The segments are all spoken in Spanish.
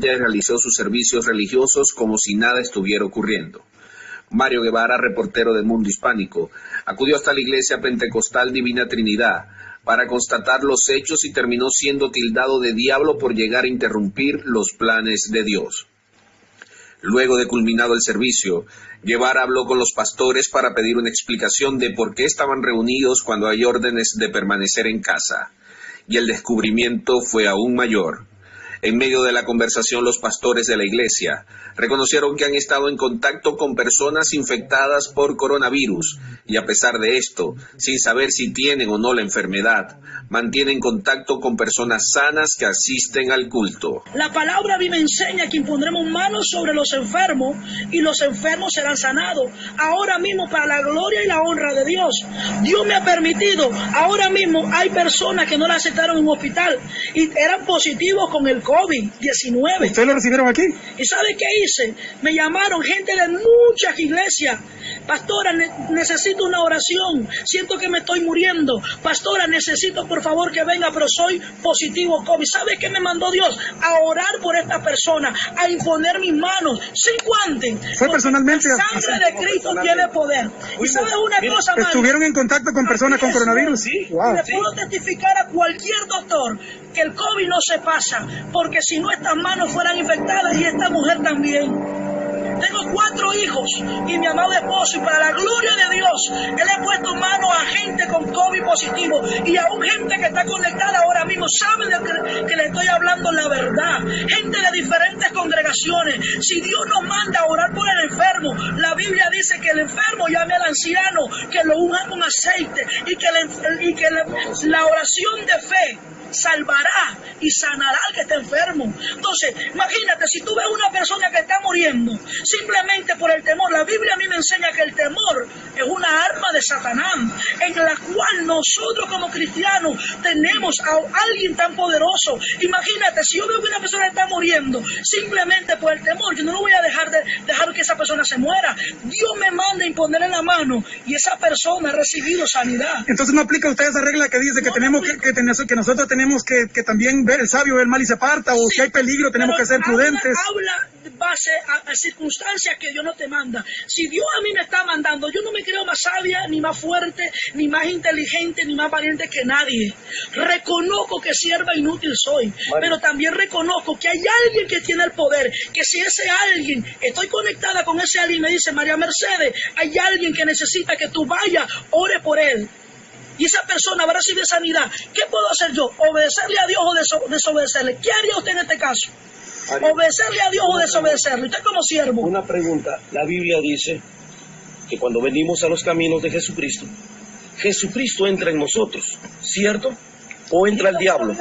realizó sus servicios religiosos como si nada estuviera ocurriendo. Mario Guevara, reportero del Mundo Hispánico, acudió hasta la iglesia pentecostal Divina Trinidad para constatar los hechos y terminó siendo tildado de diablo por llegar a interrumpir los planes de Dios. Luego de culminado el servicio, Guevara habló con los pastores para pedir una explicación de por qué estaban reunidos cuando hay órdenes de permanecer en casa. Y el descubrimiento fue aún mayor. En medio de la conversación, los pastores de la iglesia reconocieron que han estado en contacto con personas infectadas por coronavirus y a pesar de esto, sin saber si tienen o no la enfermedad, mantienen contacto con personas sanas que asisten al culto. La palabra a mí me enseña que impondremos manos sobre los enfermos y los enfermos serán sanados. Ahora mismo, para la gloria y la honra de Dios, Dios me ha permitido, ahora mismo hay personas que no la aceptaron en un hospital y eran positivos con el COVID-19. ¿Ustedes lo recibieron aquí? ¿Y sabe qué hice? Me llamaron gente de muchas iglesias. Pastora, ne- necesito una oración. Siento que me estoy muriendo. Pastora, necesito por favor que venga, pero soy positivo COVID. ¿Sabe qué me mandó Dios? A orar por esta persona, a imponer mis manos sin guantes. Fue personalmente a- La sangre de Cristo tiene poder. ¿Y sabe una cosa, más? ¿Estuvieron en contacto con personas con coronavirus? Sí. Wow. Le puedo testificar a cualquier doctor que el COVID no se pasa, porque si no estas manos fueran infectadas y esta mujer también. Tengo cuatro hijos y mi amado esposo, y para la gloria de Dios, Él he puesto mano a gente con COVID positivo y aún gente que está conectada ahora mismo, sabe de que, le estoy hablando la verdad. Gente de diferentes congregaciones. Si Dios nos manda a orar por el enfermo, la Biblia dice que el enfermo llame al anciano, que lo unja con aceite y que, la oración de fe salvará y sanará al que está enfermo. Entonces, imagínate, si tú ves una persona que está muriendo simplemente por el temor, la Biblia a mí me enseña que el temor es una arma de Satanás, en la cual nosotros como cristianos tenemos a alguien tan poderoso. Imagínate, si yo veo que una persona está muriendo simplemente por el temor, yo no lo voy a dejar de dejar que esa persona se muera. Dios me manda a imponerle la mano y esa persona ha recibido sanidad. Entonces no aplica usted esa regla que dice que tenemos que, que, tener- que nosotros tenemos que, que también ver el sabio, ver el mal y se aparta, o Sí, si hay peligro tenemos que ser prudentes. Habla base a, a circunstancias que Dios no te manda. Si Dios a mí me está mandando, yo no me creo más sabia, ni más fuerte, ni más inteligente, ni más valiente que nadie. Reconozco que sierva inútil soy, pero también reconozco que hay alguien que tiene el poder, que si ese alguien, estoy conectada con ese alguien, me dice María Mercedes, hay alguien que necesita que tú vayas, ore por él. Y esa persona va a recibir sanidad. ¿Qué puedo hacer yo? ¿Obedecerle a Dios o deso- desobedecerle? ¿Qué haría usted en este caso? ¿Obedecerle a Dios o desobedecerle? Usted como siervo. Una pregunta. La Biblia dice que cuando venimos a los caminos de Jesucristo, Jesucristo entra en nosotros, ¿cierto? ¿O entra el diablo?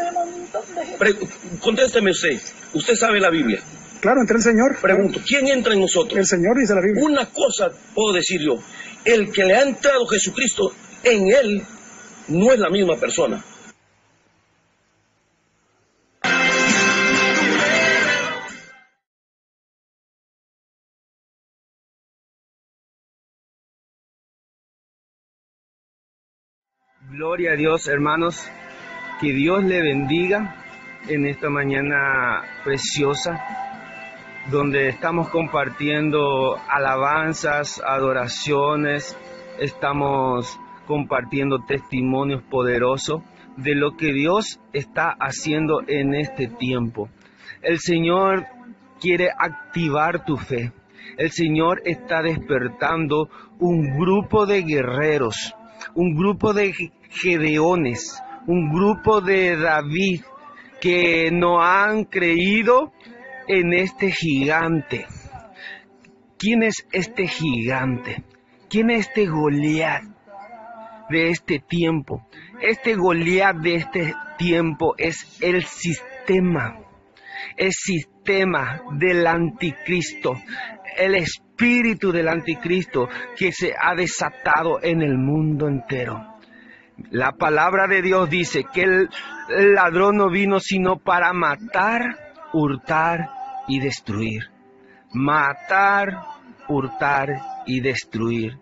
Pre- contésteme usted. Usted sabe la Biblia. Claro, entre el Señor. Pregunto, ¿quién entra en El nosotros? Señor dice la Biblia. Una cosa puedo decir yo. El que le ha entrado Jesucristo en él no es la misma persona. Gloria a Dios, hermanos. Que Dios le bendiga en esta mañana preciosa, donde estamos compartiendo alabanzas, adoraciones, estamos compartiendo testimonios poderosos de lo que Dios está haciendo en este tiempo. El Señor quiere activar tu fe. El Señor está despertando un grupo de guerreros, un grupo de Gedeones, un grupo de David que no han creído en este gigante. ¿Quién es este gigante? ¿Quién es este Goliat de este tiempo? Este Goliat de este tiempo es el sistema, el sistema del anticristo, el espíritu del anticristo que se ha desatado en el mundo entero. La palabra de Dios dice que el ladrón no vino sino para matar, hurtar y destruir. Matar, hurtar y destruir.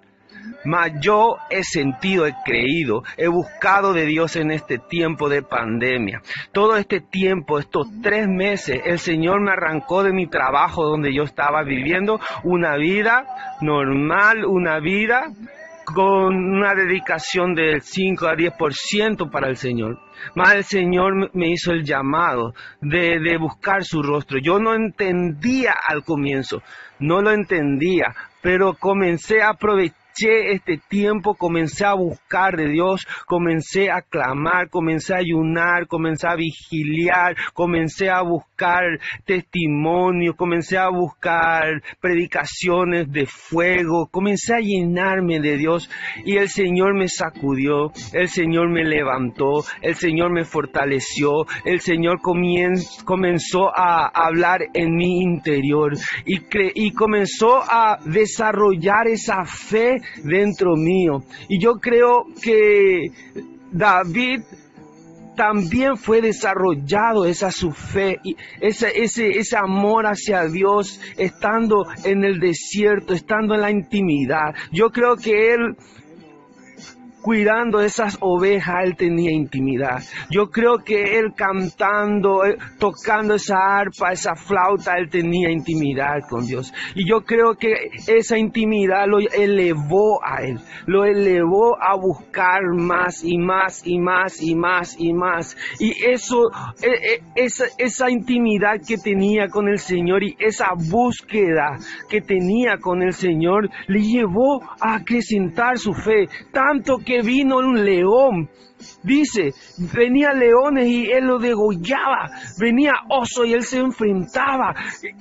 Mas yo he sentido, he creído, he buscado de Dios en este tiempo de pandemia. Todo este tiempo, estos tres meses, el Señor me arrancó de mi trabajo donde yo estaba viviendo una vida normal, una vida con una dedicación del 5 a 10% para el Señor. Más el Señor me hizo el llamado de, de buscar su rostro. Yo no entendía al comienzo, no lo entendía, pero comencé a aprovechar este tiempo, comencé a buscar de Dios, comencé a clamar, comencé a ayunar, comencé a vigiliar, comencé a buscar testimonios, comencé a buscar predicaciones de fuego, comencé a llenarme de Dios y el Señor me sacudió, el Señor me levantó, el Señor me fortaleció, el Señor comenzó a hablar en mi interior y comenzó a desarrollar esa fe dentro mío. Y yo creo que David también fue desarrollado esa su fe, y ese, ese, ese amor hacia Dios, estando en el desierto, estando en la intimidad. Yo creo que él cuidando esas ovejas, él tenía intimidad. Yo creo que él cantando, eh, tocando esa arpa, esa flauta, él tenía intimidad con Dios. Y yo creo que esa intimidad lo elevó a él, lo elevó a buscar más y más y más y más y más. Y eso, e, e, esa, esa intimidad que tenía con el Señor y esa búsqueda que tenía con el Señor le llevó a acrecentar su fe, tanto que que vino un león Dice, venía leones y él lo degollaba, venía oso y él se enfrentaba.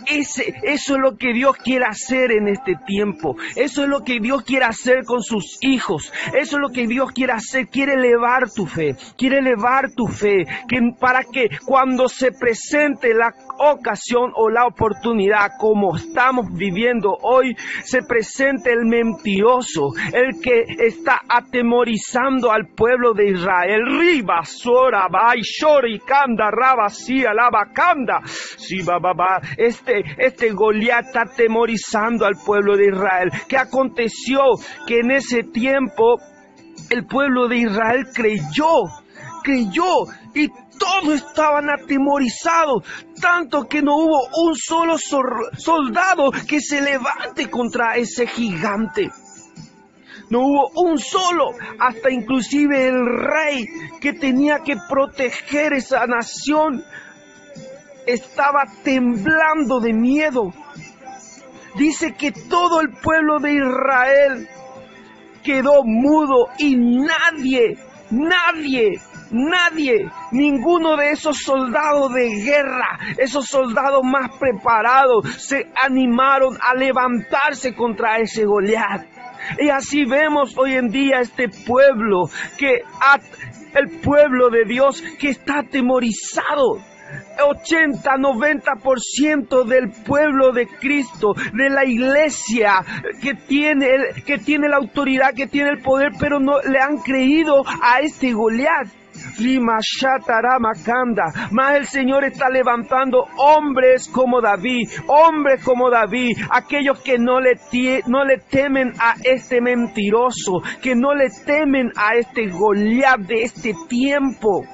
Ese, eso es lo que Dios quiere hacer en este tiempo. Eso es lo que Dios quiere hacer con sus hijos. Eso es lo que Dios quiere hacer. Quiere elevar tu fe. Quiere elevar tu fe. Que, para que cuando se presente la ocasión o la oportunidad como estamos viviendo hoy, se presente el mentiroso, el que está atemorizando al pueblo de Israel. El riba sora shori kanda raba si alaba kanda. Si ba este este Goliat está atemorizando al pueblo de Israel. ¿qué aconteció? que en ese tiempo el pueblo de Israel creyó creyó y todos estaban atemorizados, tanto que no hubo un solo soldado que se levante contra ese gigante. No hubo un solo, hasta inclusive el rey que tenía que proteger esa nación estaba temblando de miedo. Dice que todo el pueblo de Israel quedó mudo y nadie, nadie, nadie, ninguno de esos soldados de guerra, esos soldados más preparados, se animaron a levantarse contra ese Goliat. Y así vemos hoy en día este pueblo, que el pueblo de Dios que está atemorizado. 80, 90% del pueblo de Cristo, de la iglesia que tiene, que tiene la autoridad, que tiene el poder, pero no le han creído a este Goliat. Más el Señor está levantando hombres como David, hombres como David, aquellos que no le, no le temen a este mentiroso, que no le temen a este Goliat de este tiempo.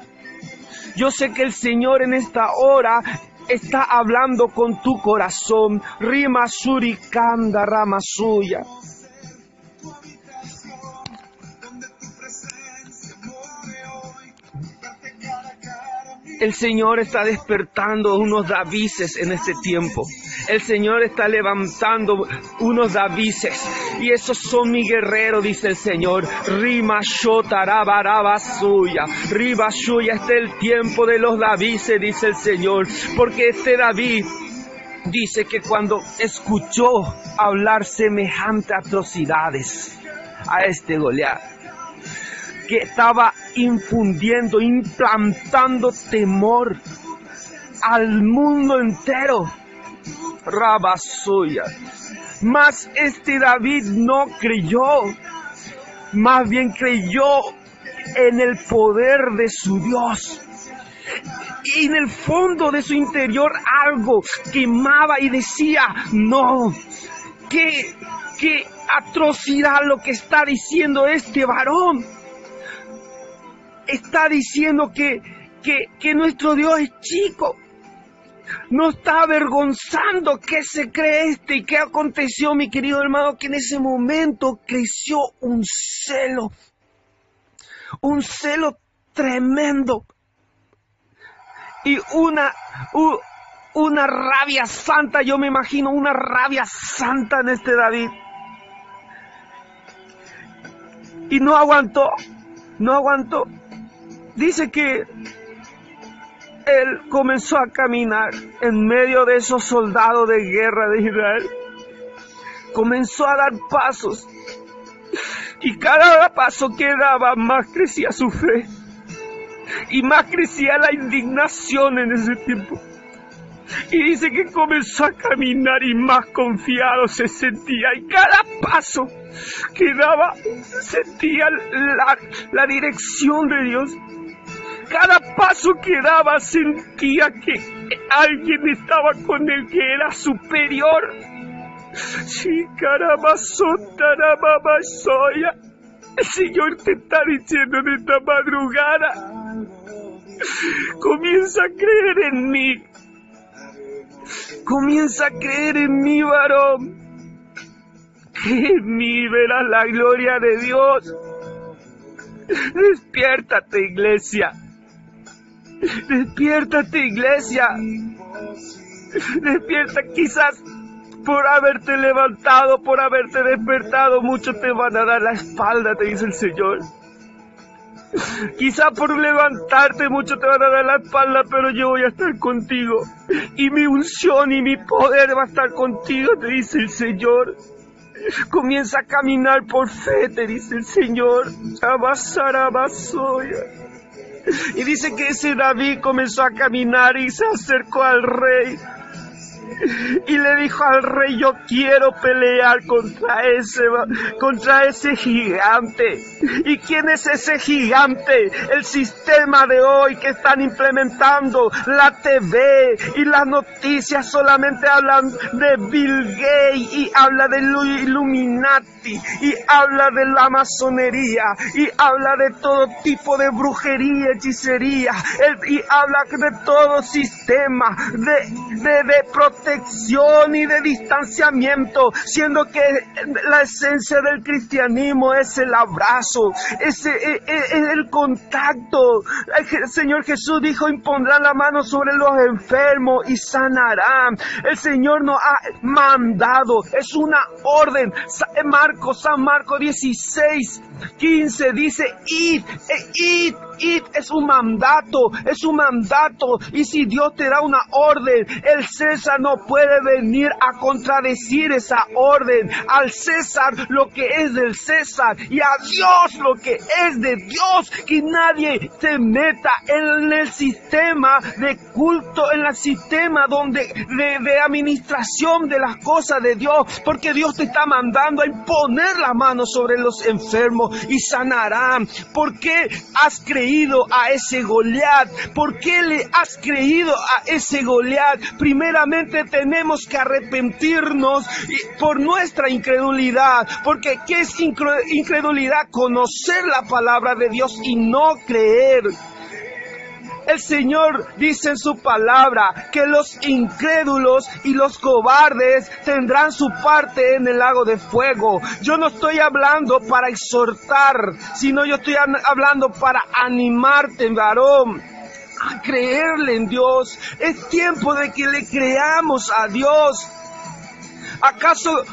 Yo sé que el Señor en esta hora está hablando con tu corazón. Rima surikanda rama suya. El Señor está despertando unos Davises en este tiempo. El Señor está levantando unos Davises. Y esos son mi guerrero, dice el Señor. Rima shotaraba suya. Riba suya. Este es el tiempo de los Davises, dice el Señor. Porque este David dice que cuando escuchó hablar semejante atrocidades a este Goliat, que estaba infundiendo, implantando temor al mundo entero. Rabasuya. Mas este David no creyó, más bien creyó en el poder de su Dios. Y en el fondo de su interior algo quemaba y decía, no, que, que atrocidad lo que está diciendo este varón. Está diciendo que, que, que nuestro Dios es chico. No está avergonzando qué se cree este y qué aconteció, mi querido hermano, que en ese momento creció un celo, un celo tremendo y una, una rabia santa, yo me imagino una rabia santa en este David. Y no aguantó, no aguantó. Dice que él comenzó a caminar en medio de esos soldados de guerra de Israel. Comenzó a dar pasos. Y cada paso que daba más crecía su fe. Y más crecía la indignación en ese tiempo. Y dice que comenzó a caminar y más confiado se sentía. Y cada paso que daba sentía la, la dirección de Dios. Cada paso que daba sentía que alguien estaba con él que era superior. Sí, soya. El Señor te está diciendo en esta madrugada. Comienza a creer en mí. Comienza a creer en mí, varón. Que en mí verás la gloria de Dios. Despiértate, iglesia. Despiértate, iglesia. Despierta, quizás por haberte levantado, por haberte despertado, muchos te van a dar la espalda, te dice el Señor. Quizá por levantarte muchos te van a dar la espalda, pero yo voy a estar contigo. Y mi unción y mi poder va a estar contigo, te dice el Señor. Comienza a caminar por fe, te dice el Señor. Abasarabasoya. Y dice que ese David comenzó a caminar y se acercó al rey. Y le dijo al rey, yo quiero pelear contra ese, contra ese gigante. ¿Y quién es ese gigante? El sistema de hoy que están implementando, la TV y las noticias solamente hablan de Bill Gates y habla de Illuminati y habla de la masonería y habla de todo tipo de brujería, hechicería y habla de todo sistema de, de, de protección y de distanciamiento, siendo que la esencia del cristianismo es el abrazo, es, es- es el contacto. El Señor Jesús dijo, impondrán la mano sobre los enfermos y sanarán. El Señor nos ha mandado, es una orden. Marcos, San Marcos 16, 15 dice, id, eh, id, id, es un mandato, es un mandato. Y si Dios te da una orden, el César no puede venir a contradecir esa orden. Al César lo que es del César y a Dios lo que es de Dios. Que nadie se meta en el sistema de culto, en el sistema donde, de, de administración de las cosas de Dios. Porque Dios te está mandando a imponer la mano sobre los enfermos y sanarán. ¿Por qué has creído a ese Goliat? ¿Por qué le has creído a ese Goliat? Primeramente tenemos que arrepentirnos por nuestra incredulidad. Porque ¿qué es incre- incredulidad? Conocer la palabra de Dios y no creer. El Señor dice en su palabra que los incrédulos y los cobardes tendrán su parte en el lago de fuego. Yo no estoy hablando para exhortar, sino yo estoy an- hablando para animarte, varón. A creerle en Dios. Es tiempo de que le creamos a Dios. ¿Acaso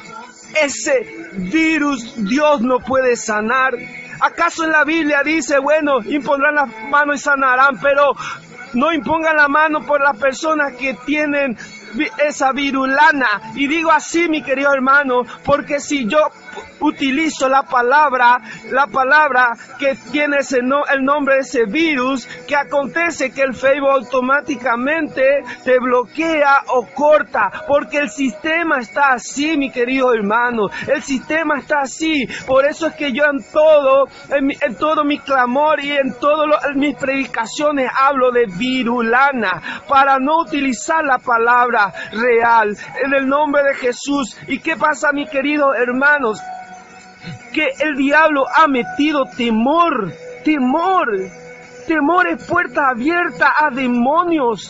ese virus Dios no puede sanar? ¿Acaso en la Biblia dice, bueno, impondrán la mano y sanarán, pero no impongan la mano por las personas que tienen esa virulana? Y digo así, mi querido hermano, porque si yo utilizo la palabra, la palabra que tiene ese no- el nombre de ese virus, que acontece que el Facebook automáticamente te bloquea o corta, porque el sistema está así, mi querido hermano, el sistema está así, por eso es que yo en todo, en, mi- en todo mi clamor y en todas mis predicaciones hablo de virulana, para no utilizar la palabra real, en el nombre de Jesús. ¿Y qué pasa, mi querido hermanos? Que el diablo ha metido temor, temor. Temor es puerta abierta a demonios.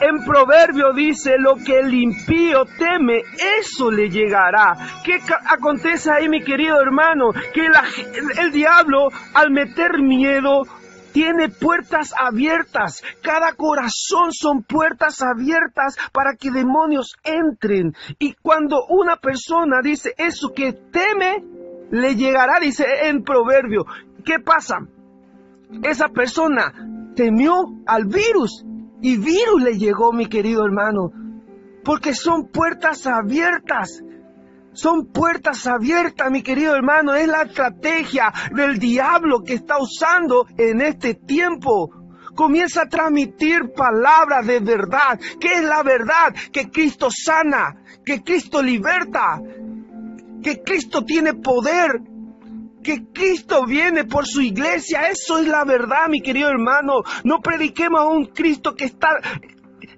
En proverbio dice, lo que el impío teme, eso le llegará. ¿Qué acontece ahí, mi querido hermano? Que la, el diablo, al meter miedo, tiene puertas abiertas. Cada corazón son puertas abiertas para que demonios entren. Y cuando una persona dice eso que teme, le llegará, dice en proverbio. ¿Qué pasa? Esa persona temió al virus y virus le llegó, mi querido hermano. Porque son puertas abiertas. Son puertas abiertas, mi querido hermano. Es la estrategia del diablo que está usando en este tiempo. Comienza a transmitir palabras de verdad. ¿Qué es la verdad? Que Cristo sana, que Cristo liberta, que Cristo tiene poder, que Cristo viene por su iglesia. Eso es la verdad, mi querido hermano. No prediquemos a un Cristo que está,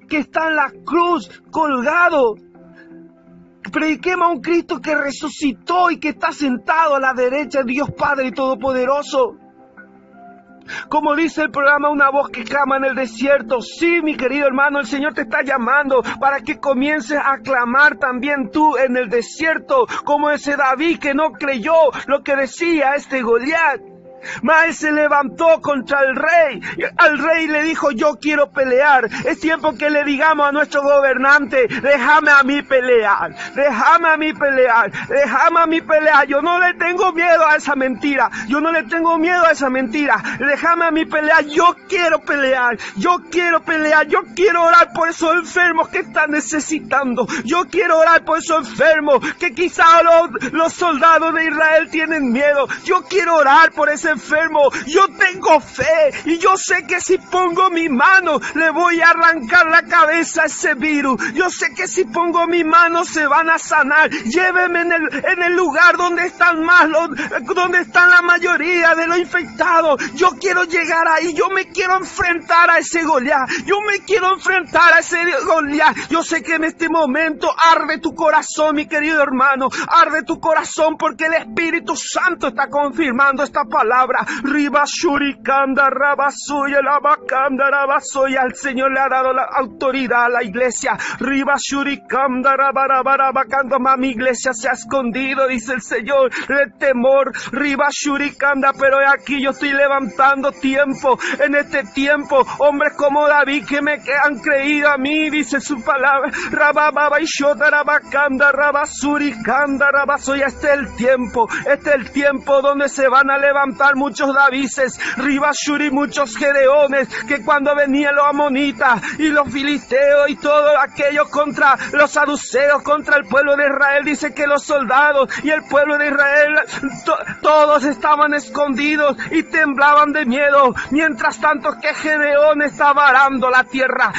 que está en la cruz colgado Prediquemos a un Cristo que resucitó y que está sentado a la derecha de Dios Padre Todopoderoso. Como dice el programa Una voz que clama en el desierto. Sí, mi querido hermano, el Señor te está llamando para que comiences a clamar también tú en el desierto, como ese David que no creyó lo que decía este Goliat. Mas se levantó contra el rey. Al rey le dijo, yo quiero pelear. Es tiempo que le digamos a nuestro gobernante, déjame a mí pelear, déjame a mí pelear, déjame a mí pelear. Yo no le tengo miedo a esa mentira, yo no le tengo miedo a esa mentira. Déjame a mí pelear, yo quiero pelear, yo quiero pelear, yo quiero orar por esos enfermos que están necesitando. Yo quiero orar por esos enfermos que quizá los, los soldados de Israel tienen miedo. Yo quiero orar por ese enfermo. Yo tengo fe y yo sé que si pongo mi mano le voy a arrancar la cabeza a ese virus. Yo sé que si pongo mi mano se van a sanar. Lléveme en el, en el lugar donde están más, donde están la mayoría de los infectados. Yo quiero llegar ahí. Yo me quiero enfrentar a ese Goliat. Yo me quiero enfrentar a ese Goliat. Yo sé que en este momento arde tu corazón, mi querido hermano. Arde tu corazón porque el Espíritu Santo está confirmando esta palabra palabra. Riba Shurikanda Rabasuya, la Bacanda Rabasoya. El Señor le ha dado la autoridad a la iglesia. Riba Shurikanda Rabarabacando. Mi iglesia se ha escondido, dice el Señor, de temor. Riba Shurikanda, pero aquí yo estoy levantando tiempo. En este tiempo, hombres como David que me han creído a mí, dice su palabra. Rabababa y Shotarabacanda Rabasurikanda Rabasoya. Este es el tiempo, este es el tiempo donde se van a levantar muchos Davises, Ribashuri, muchos Gedeones, que cuando venían los amonitas y los filisteos y todo aquello contra los saduceos, contra el pueblo de Israel, dice que los soldados y el pueblo de Israel, todos estaban escondidos y temblaban de miedo, mientras tanto que Gedeón estaba arando la tierra.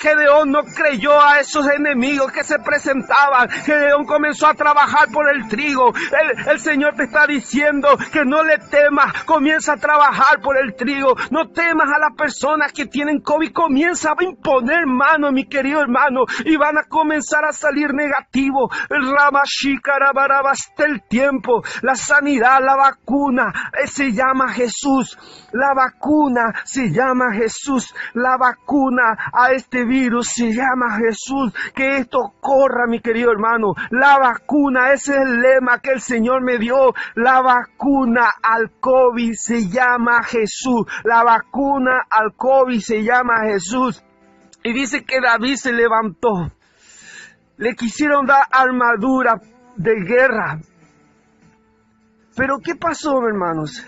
Gedeón no creyó a esos enemigos que se presentaban. Gedeón comenzó a trabajar por el trigo. El, el Señor te está diciendo que no le temas, comienza a trabajar por el trigo. No temas a las personas que tienen COVID, comienza a imponer mano, mi querido hermano, y van a comenzar a salir negativos. El tiempo, la sanidad, la vacuna, eh, se llama Jesús. La vacuna se llama Jesús. La vacuna a este virus se llama Jesús. Que esto corra, mi querido hermano. La vacuna, ese es el lema que el Señor me dio. La vacuna al COVID se llama Jesús. La vacuna al COVID se llama Jesús. Y dice que David se levantó. Le quisieron dar armadura de guerra. Pero ¿qué pasó, hermanos?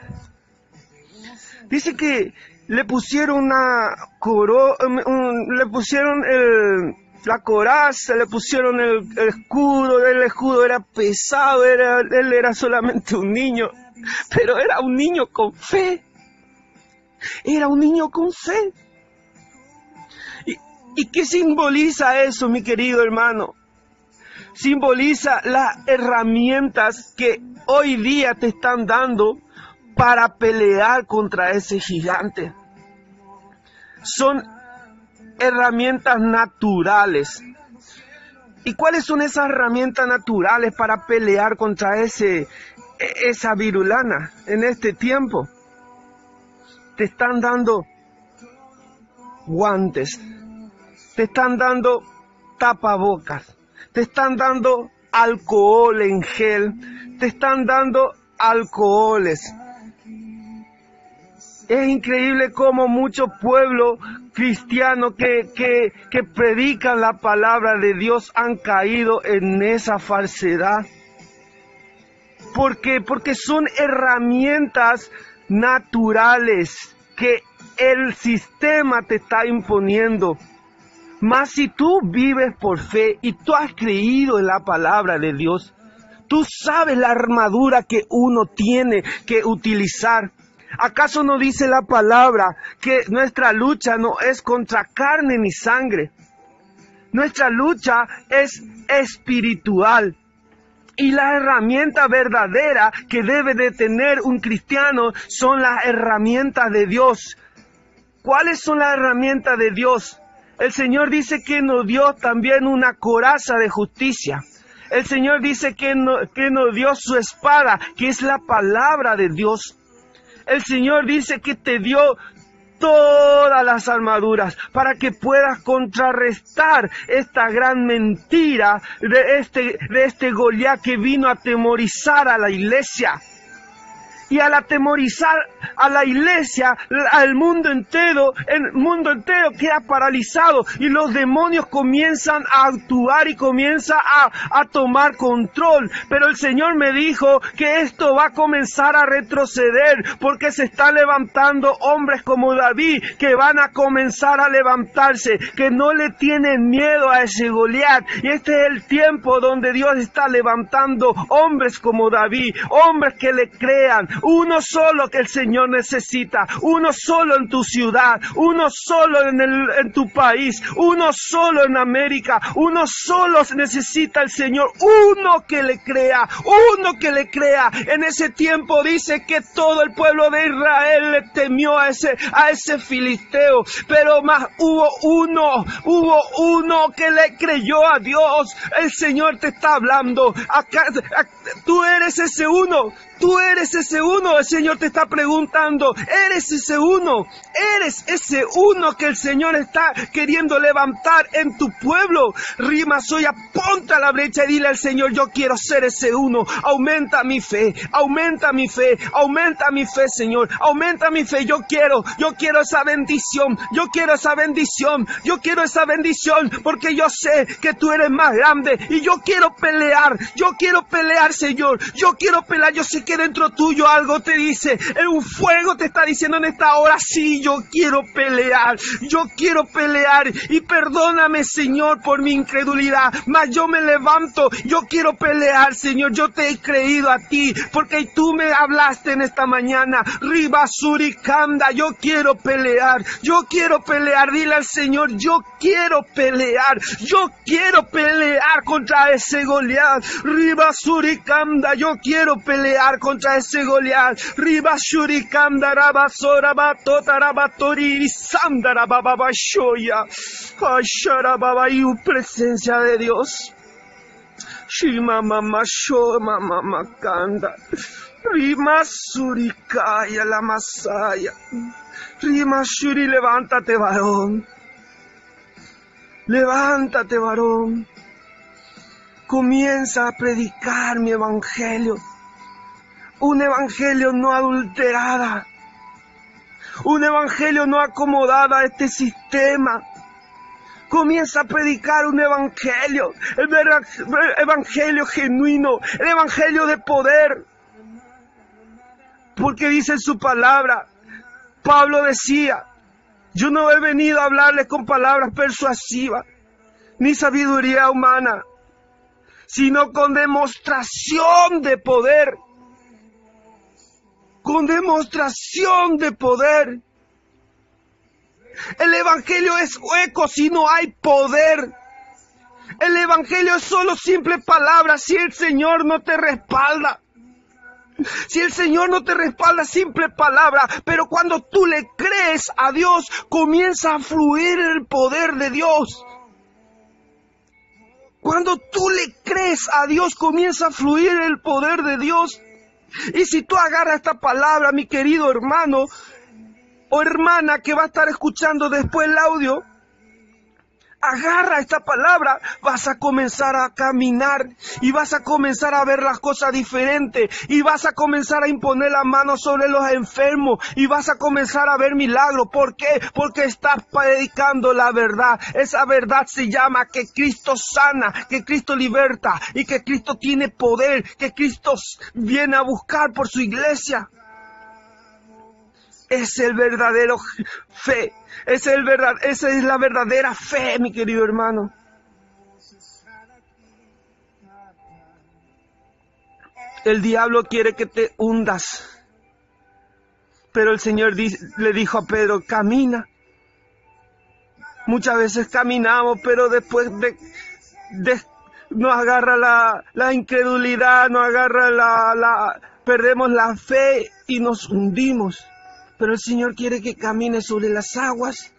Dice que le pusieron una coro, le pusieron la coraza, le pusieron el, escudo, el escudo era pesado, él era solamente un niño pero era un niño con fe. Era un niño con fe. ¿Y, ¿Y qué simboliza eso, mi querido hermano? Simboliza las herramientas que hoy día te están dando para pelear contra ese gigante. Son herramientas naturales. ¿Y cuáles son esas herramientas naturales para pelear contra ese, esa virulana en este tiempo? Te están dando guantes, te están dando tapabocas, te están dando alcohol en gel, te están dando alcoholes. Es increíble cómo muchos pueblos cristianos que, que, predican la palabra de Dios han caído en esa falsedad. ¿Por qué? Porque son herramientas naturales que el sistema te está imponiendo. Mas si tú vives por fe y tú has creído en la palabra de Dios, tú sabes la armadura que uno tiene que utilizar. ¿Acaso no dice la palabra que nuestra lucha no es contra carne ni sangre? Nuestra lucha es espiritual. Y la herramienta verdadera que debe de tener un cristiano son las herramientas de Dios. ¿Cuáles son las herramientas de Dios? El Señor dice que nos dio también una coraza de justicia. El Señor dice que, que nos dio su espada, que es la palabra de Dios. El Señor dice que te dio todas las armaduras para que puedas contrarrestar esta gran mentira de este, de este Goliat que vino a atemorizar a la iglesia y al atemorizar a la iglesia, al mundo entero, el mundo entero queda paralizado y los demonios comienzan a actuar y comienza a, a, tomar control. Pero el Señor me dijo que esto va a comenzar a retroceder porque se están levantando hombres como David que van a comenzar a levantarse, que no le tienen miedo a ese Goliat. Y este es el tiempo donde Dios está levantando hombres como David, hombres que le crean, uno solo que el Señor necesita, uno solo en tu ciudad, uno solo en, el, en tu país, uno solo en América, uno solo necesita el Señor, uno que le crea, uno que le crea. En ese tiempo dice que todo el pueblo de Israel le temió a ese, a ese filisteo, pero más hubo uno, hubo uno que le creyó a Dios. El Señor te está hablando. Acá, tú eres ese uno. Tú eres ese uno, el Señor te está preguntando, eres ese uno, eres ese uno que el Señor está queriendo levantar en tu pueblo. Rima, soy apunta a la brecha y dile al Señor, yo quiero ser ese uno. Aumenta mi fe, aumenta mi fe, aumenta mi fe, Señor, aumenta mi fe. Yo quiero, yo quiero esa bendición, yo quiero esa bendición, yo quiero esa bendición porque yo sé que tú eres más grande y yo quiero pelear, yo quiero pelear, Señor, yo quiero pelear, yo sé que dentro tuyo algo te dice, un fuego te está diciendo en esta hora, sí, yo quiero pelear, yo quiero pelear y perdóname Señor por mi incredulidad, mas yo me levanto, yo quiero pelear Señor, yo te he creído a ti, porque tú me hablaste en esta mañana, Ribasuricanda, yo quiero pelear, yo quiero pelear, dile al Señor, yo quiero pelear, yo quiero pelear contra ese Goliat, Ribasuricanda, yo quiero pelear contra ese Goliat. Riba shurikanda rabasora batota rabatori sandara baba shoya. Ashara baba y presencia de Dios. Shima mama sho mama makanda. Rima surikaya la masaya. Rima shuri levántate varón. Levántate varón. Comienza a predicar mi evangelio un evangelio no adulterada, un evangelio no acomodada a este sistema. Comienza a predicar un evangelio, el evangelio genuino, el evangelio de poder. Porque dice su palabra, Pablo decía, yo no he venido a hablarles con palabras persuasivas, ni sabiduría humana, sino con demostración de poder con demostración de poder. El Evangelio es hueco si no hay poder. El Evangelio es solo simple palabra si el Señor no te respalda. Si el Señor no te respalda, simple palabra, pero cuando tú le crees a Dios, comienza a fluir el poder de Dios. Cuando tú le crees a Dios, comienza a fluir el poder de Dios. Y si tú agarras esta palabra, mi querido hermano o hermana que va a estar escuchando después el audio, agarra esta palabra, vas a comenzar a caminar y vas a comenzar a ver las cosas diferentes y vas a comenzar a imponer la mano sobre los enfermos y vas a comenzar a ver milagros. ¿Por qué? Porque estás predicando la verdad. Esa verdad se llama que Cristo sana, que Cristo liberta y que Cristo tiene poder, que Cristo viene a buscar por su iglesia. Es el verdadero fe. Es el esa es la verdadera fe, mi querido hermano. El diablo quiere que te hundas. Pero el Señor le dijo a Pedro, camina. Muchas veces caminamos, pero después de, nos agarra la, la incredulidad, nos agarra la, la, perdemos la fe y nos hundimos. Pero el Señor quiere que camine sobre las aguas.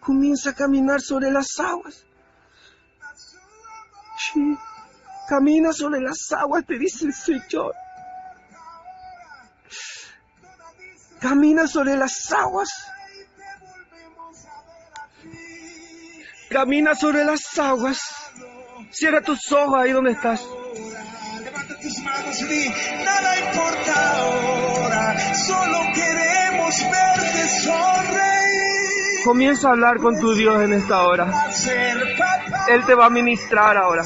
Comienza a caminar sobre las aguas. Camina sobre las aguas, te dice el Señor. Camina sobre las aguas. Camina sobre las aguas. Cierra tus ojos ahí donde estás. Levanta tus manos y nada importa solo queremos verte sonreír. Comienza a hablar con tu Dios en esta hora. Él te va a ministrar ahora.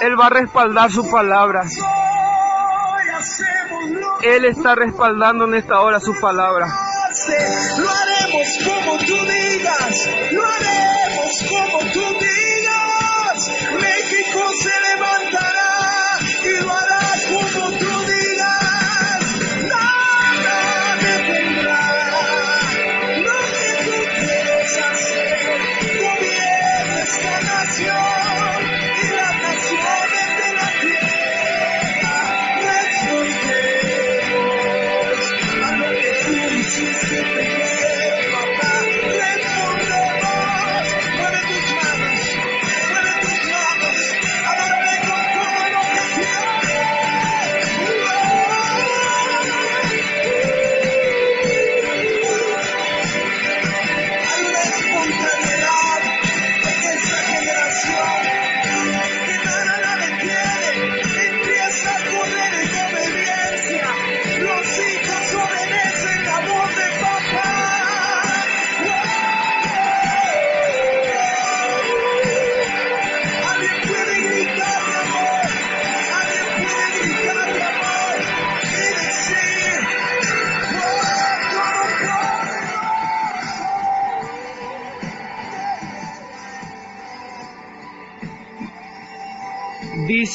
Él va a respaldar su palabra. Él está respaldando en esta hora su palabra.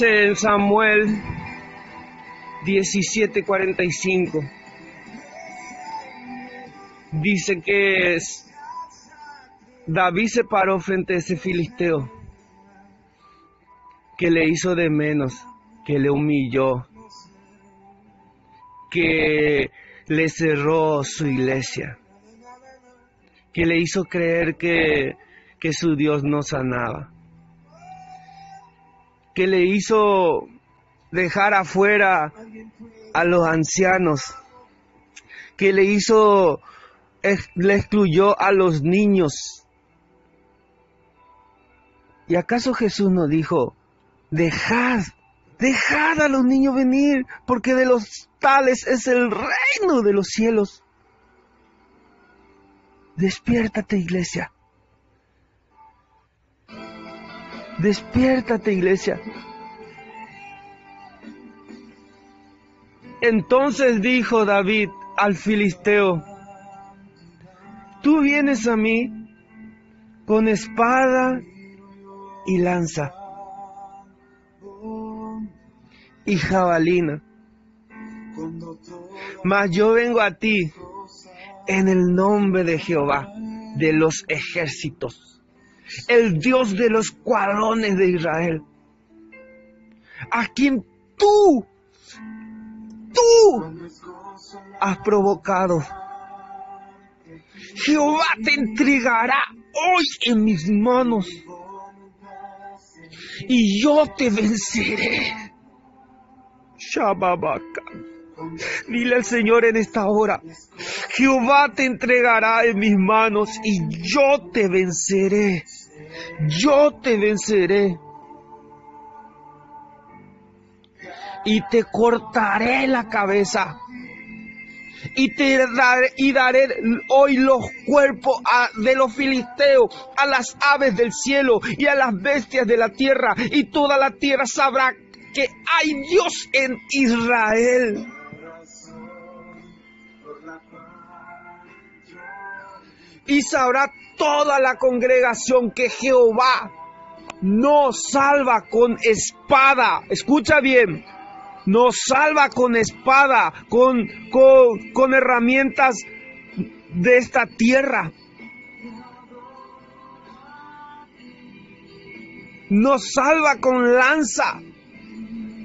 En Samuel 17:45. Dice que David se paró frente a ese filisteo que le hizo de menos, que le humilló, que le cerró su iglesia, que le hizo creer que, que su Dios no sanaba que le hizo dejar afuera a los ancianos, que le hizo, le excluyó a los niños. ¿Y acaso Jesús no dijo, dejad, dejad a los niños venir, porque de los tales es el reino de los cielos? Despiértate, iglesia. Despiértate, iglesia. Entonces dijo David al filisteo, tú vienes a mí con espada y lanza y jabalina, mas yo vengo a ti en el nombre de Jehová de los ejércitos el Dios de los cuadrones de Israel, a quien tú, tú has provocado. Jehová te entregará hoy en mis manos. y yo te venceré. Shababaka. Dile al Señor en esta hora, Jehová te entregará en mis manos y yo te venceré. Yo te venceré. Y te cortaré la cabeza. Y te daré, y daré hoy los cuerpos de los filisteos, a las aves del cielo y a las bestias de la tierra. Y toda la tierra sabrá que hay Dios en Israel. Y sabrá toda la congregación que Jehová no salva con espada. Escucha bien. No salva con espada, con, con, con herramientas de esta tierra. Nos salva con lanza,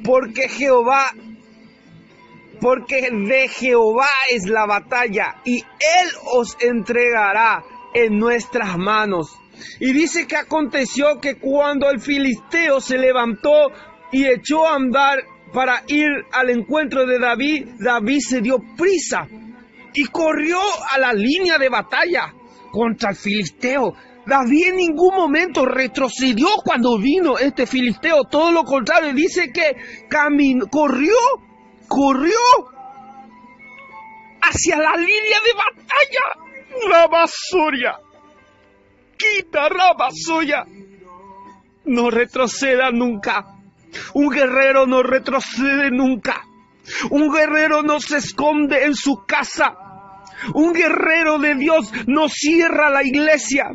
porque Jehová porque de Jehová es la batalla y Él os entregará en nuestras manos. Y dice que aconteció que cuando el filisteo se levantó y echó a andar para ir al encuentro de David, David se dio prisa y corrió a la línea de batalla contra el filisteo. David en ningún momento retrocedió cuando vino este filisteo, todo lo contrario, dice que corrió corrió hacia la línea de batalla. Rabasoria. Quita Rabasoya. No retroceda nunca. Un guerrero no retrocede nunca. Un guerrero no se esconde en su casa. Un guerrero de Dios no cierra la iglesia.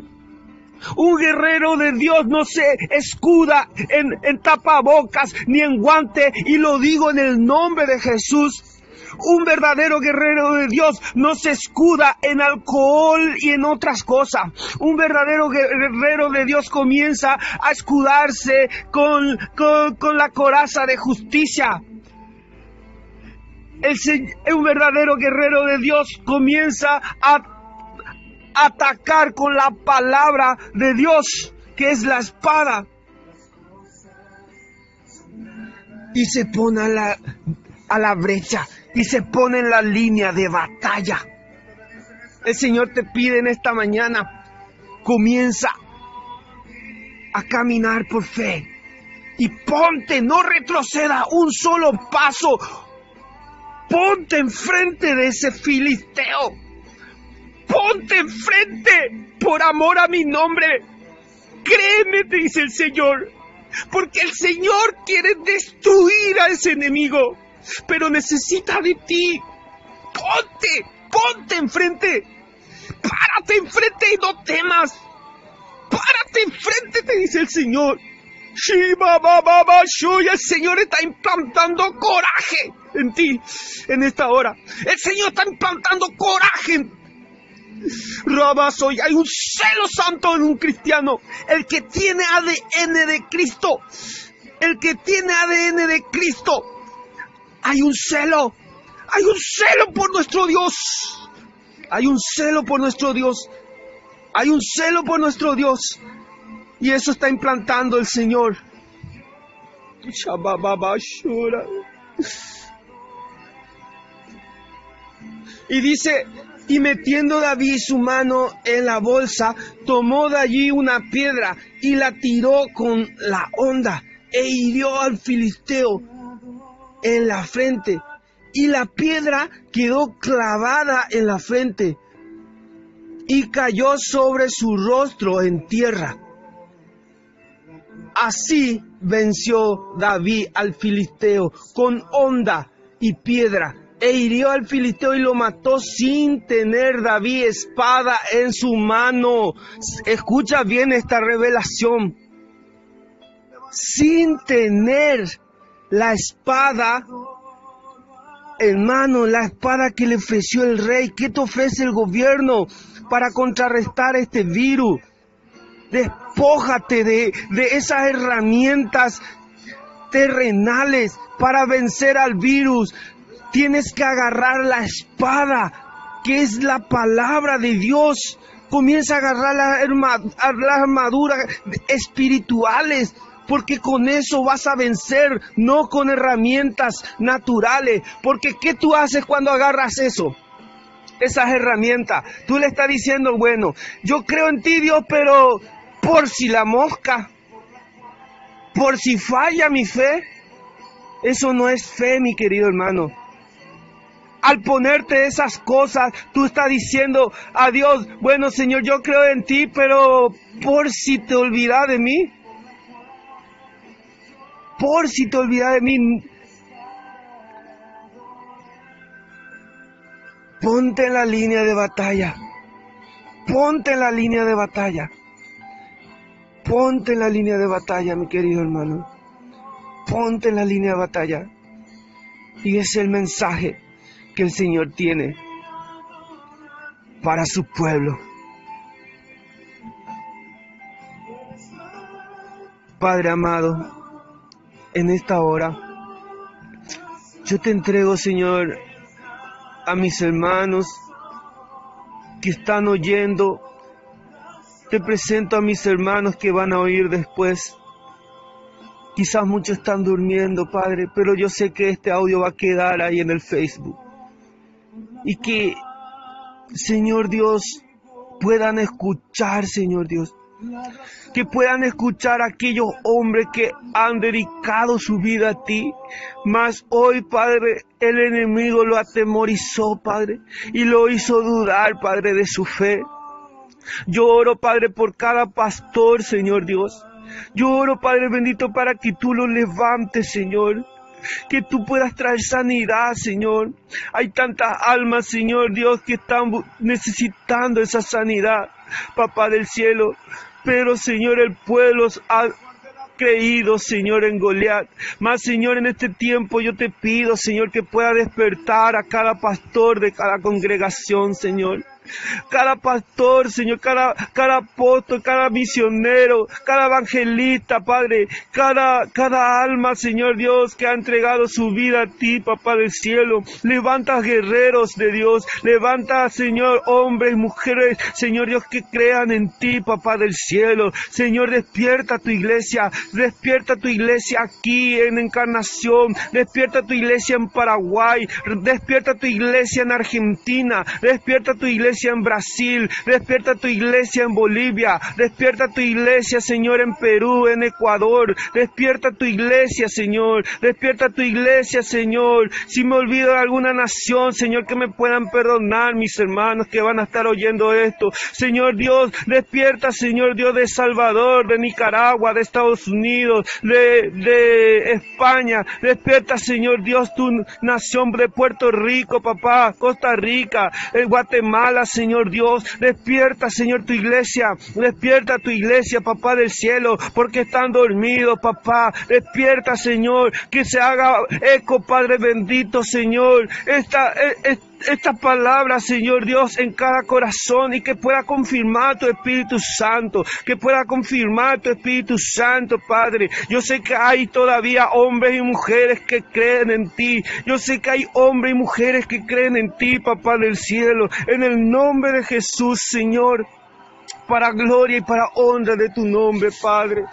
Un guerrero de Dios no se escuda en, tapabocas ni en guante y lo digo en el nombre de Jesús. Un verdadero guerrero de Dios no se escuda en alcohol y en otras cosas. Un verdadero guerrero de Dios comienza a escudarse con, con, la coraza de justicia. Un verdadero guerrero de Dios comienza a atacar con la palabra de Dios, que es la espada. Y se pone a la, a la brecha y se pone en la línea de batalla. El Señor te pide en esta mañana, comienza a caminar por fe y ponte, no retroceda un solo paso, ponte enfrente de ese filisteo ponte enfrente por amor a mi nombre. Créeme, te dice el Señor, porque el Señor quiere destruir a ese enemigo, pero necesita de ti. Ponte, ponte enfrente. Párate enfrente y no temas. Párate enfrente, te dice el Señor. Shiba Baba El Señor está implantando coraje en ti en esta hora. El Señor está implantando coraje en Rabasoy, hay un celo santo en un cristiano. El que tiene ADN de Cristo. El que tiene ADN de Cristo. Hay un celo. Hay un celo por nuestro Dios. Hay un celo por nuestro Dios. Hay un celo por nuestro Dios. Y eso está implantando el Señor. Y dice, y metiendo David su mano en la bolsa, tomó de allí una piedra y la tiró con la onda e hirió al filisteo en la frente. Y la piedra quedó clavada en la frente y cayó sobre su rostro en tierra. Así venció David al filisteo con onda y piedra e hirió al filisteo y lo mató sin tener David espada en su mano. Escucha bien esta revelación. Sin tener la espada en mano, la espada que le ofreció el rey. ¿Qué te ofrece el gobierno para contrarrestar este virus? Despójate de, de esas herramientas terrenales para vencer al virus tienes que agarrar la espada, que es la palabra de Dios. Comienza a agarrar las armaduras espirituales porque con eso vas a vencer, no con herramientas naturales, porque ¿qué tú haces cuando agarras eso? Esas herramientas. Tú le estás diciendo, bueno, yo creo en ti Dios, pero por si la mosca, por si falla mi fe, eso no es fe, mi querido hermano. Al ponerte esas cosas, tú estás diciendo a Dios, bueno Señor, yo creo en ti, pero por si te olvidas de mí, por si te olvidas de mí, ponte en la línea de batalla, ponte en la línea de batalla, ponte en la línea de batalla, mi querido hermano, ponte en la línea de batalla. Y es el mensaje que el Señor tiene para su pueblo. Padre amado, en esta hora, yo te entrego, Señor, a mis hermanos que están oyendo. Te presento a mis hermanos que van a oír después. Quizás muchos están durmiendo, Padre, pero yo sé que este audio va a quedar ahí en el Facebook y que, Señor Dios, puedan escuchar, Señor Dios. Que puedan escuchar a aquellos hombres que han dedicado su vida a ti. Mas hoy, Padre, el enemigo lo atemorizó, Padre, y lo hizo dudar, Padre, de su fe. Yo oro, Padre, por cada pastor, Señor Dios. Yo oro, Padre bendito, para que tú lo levantes, Señor que tú puedas traer sanidad, Señor. Hay tantas almas, Señor Dios, que están necesitando esa sanidad, Papá del cielo. Pero, Señor, el pueblo ha creído, Señor, en Goliat. Más, Señor, en este tiempo yo te pido, Señor, que pueda despertar a cada pastor de cada congregación, Señor cada pastor, Señor, cada, cada apóstol, cada misionero, cada evangelista, Padre, cada, cada alma, Señor Dios, que ha entregado su vida a ti, Papá del cielo. Levanta guerreros de Dios, levanta, Señor, hombres, mujeres, Señor Dios, que crean en ti, Papá del cielo. Señor, despierta tu iglesia, despierta tu iglesia aquí en Encarnación, despierta tu iglesia en Paraguay, despierta tu iglesia en Argentina, despierta tu iglesia en Brasil, despierta tu iglesia en Bolivia, despierta tu iglesia, Señor, en Perú, en Ecuador, despierta tu iglesia, Señor, despierta tu iglesia, Señor. Si me olvido de alguna nación, Señor, que me puedan perdonar mis hermanos que van a estar oyendo esto. Señor Dios, despierta, Señor Dios de Salvador, de Nicaragua, de Estados Unidos, de, de España. Despierta, Señor Dios, tu nación de Puerto Rico, papá, Costa Rica, el Señor Dios. Despierta, Señor, tu iglesia. Despierta tu iglesia, papá del cielo, porque están dormidos, papá. Despierta, Señor, que se haga eco, Padre bendito, Señor. Esta, e, esta palabra, Señor Dios, en cada corazón y que pueda confirmar tu Espíritu Santo, que pueda confirmar tu Espíritu Santo, Padre. Yo sé que hay todavía hombres y mujeres que creen en ti. Yo sé que hay hombres y mujeres que creen en ti, Papá del cielo. En el nombre de Jesús, Señor, para gloria y para honra de tu nombre, Padre.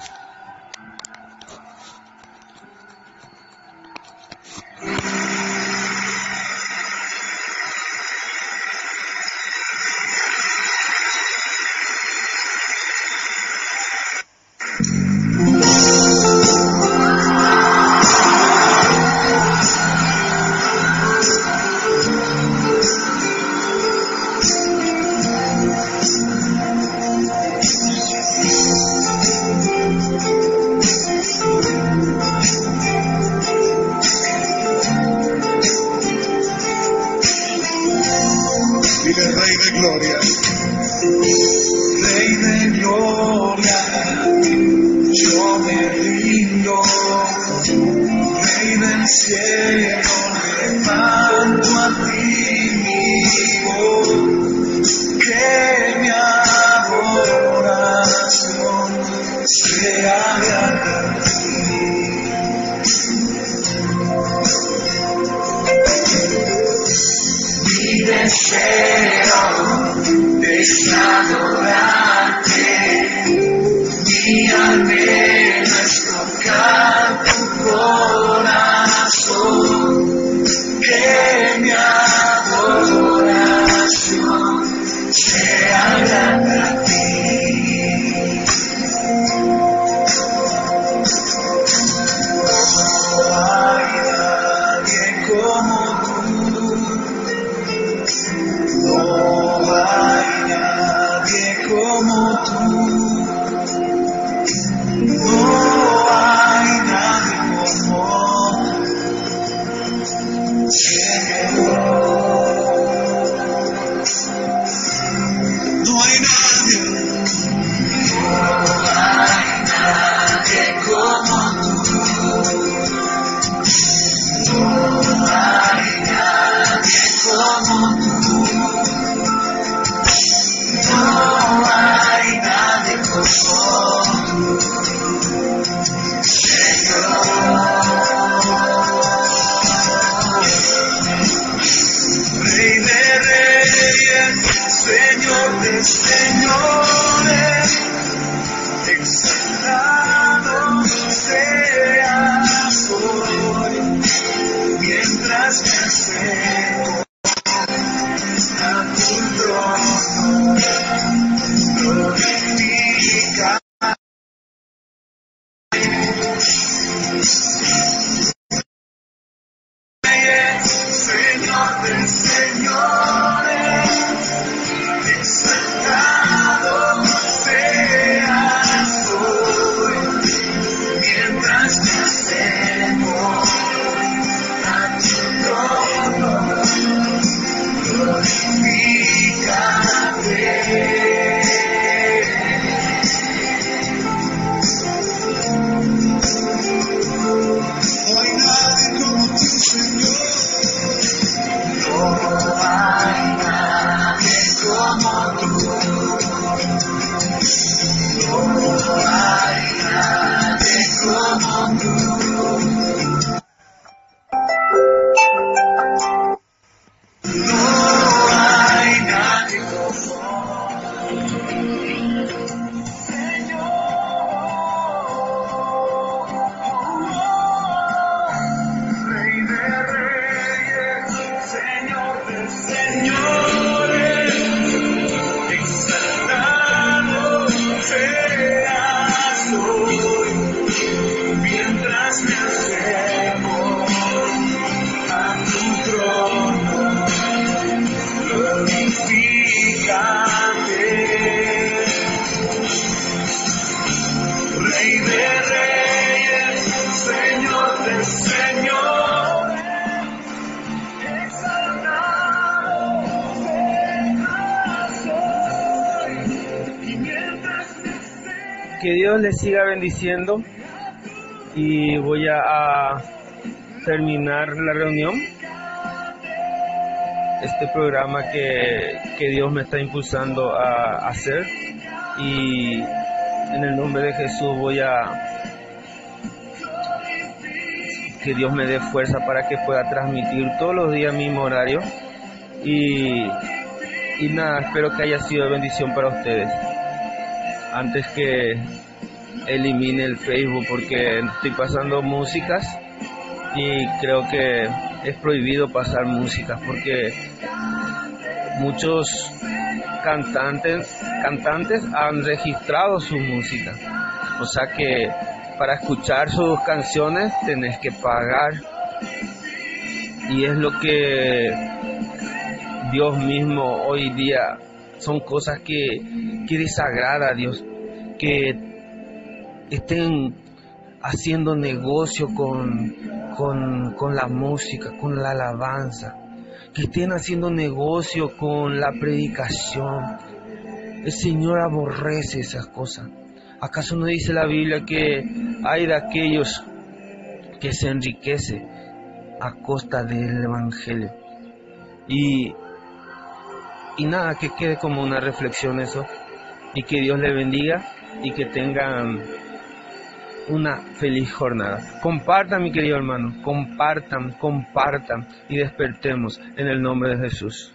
Señor siga bendiciendo y voy a, a terminar la reunión. Este programa que, que Dios me está impulsando a hacer. Y en el nombre de Jesús voy a que Dios me dé fuerza para que pueda transmitir todos los días mismo horario. Y, y nada, espero que haya sido de bendición para ustedes. Antes que elimine el Facebook porque estoy pasando músicas y creo que es prohibido pasar músicas porque muchos cantantes cantantes han registrado su música. O sea que para escuchar sus canciones tenés que pagar. Y es lo que Dios mismo hoy día son cosas que, que desagrada a Dios que estén haciendo negocio con, con, con la música, con la alabanza, que estén haciendo negocio con la predicación. El Señor aborrece esas cosas. ¿Acaso no dice la Biblia que hay de aquellos que se enriquece a costa del Evangelio? Y, y nada, que quede como una reflexión eso. Y que Dios le bendiga y que tengan una feliz jornada. Compartan, mi querido hermano, compartan, compartan y despertemos en el nombre de Jesús.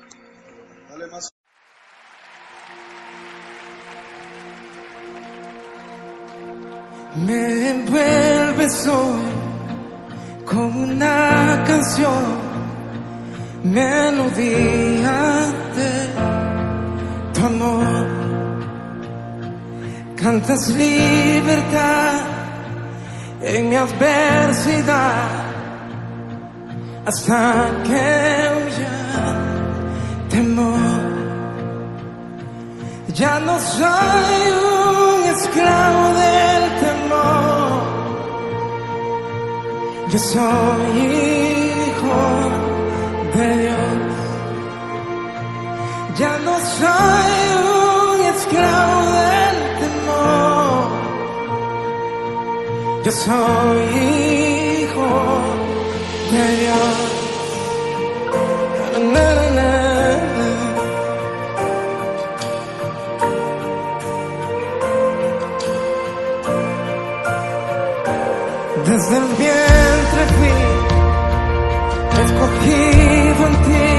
Me envuelves hoy con una canción, melodía de tu amor. Cantas libertad en mi adversidad hasta que huya temor. Ya no soy un esclavo del temor, yo soy hijo de Dios. Yo soy Desde el vientre fui escogido en ti.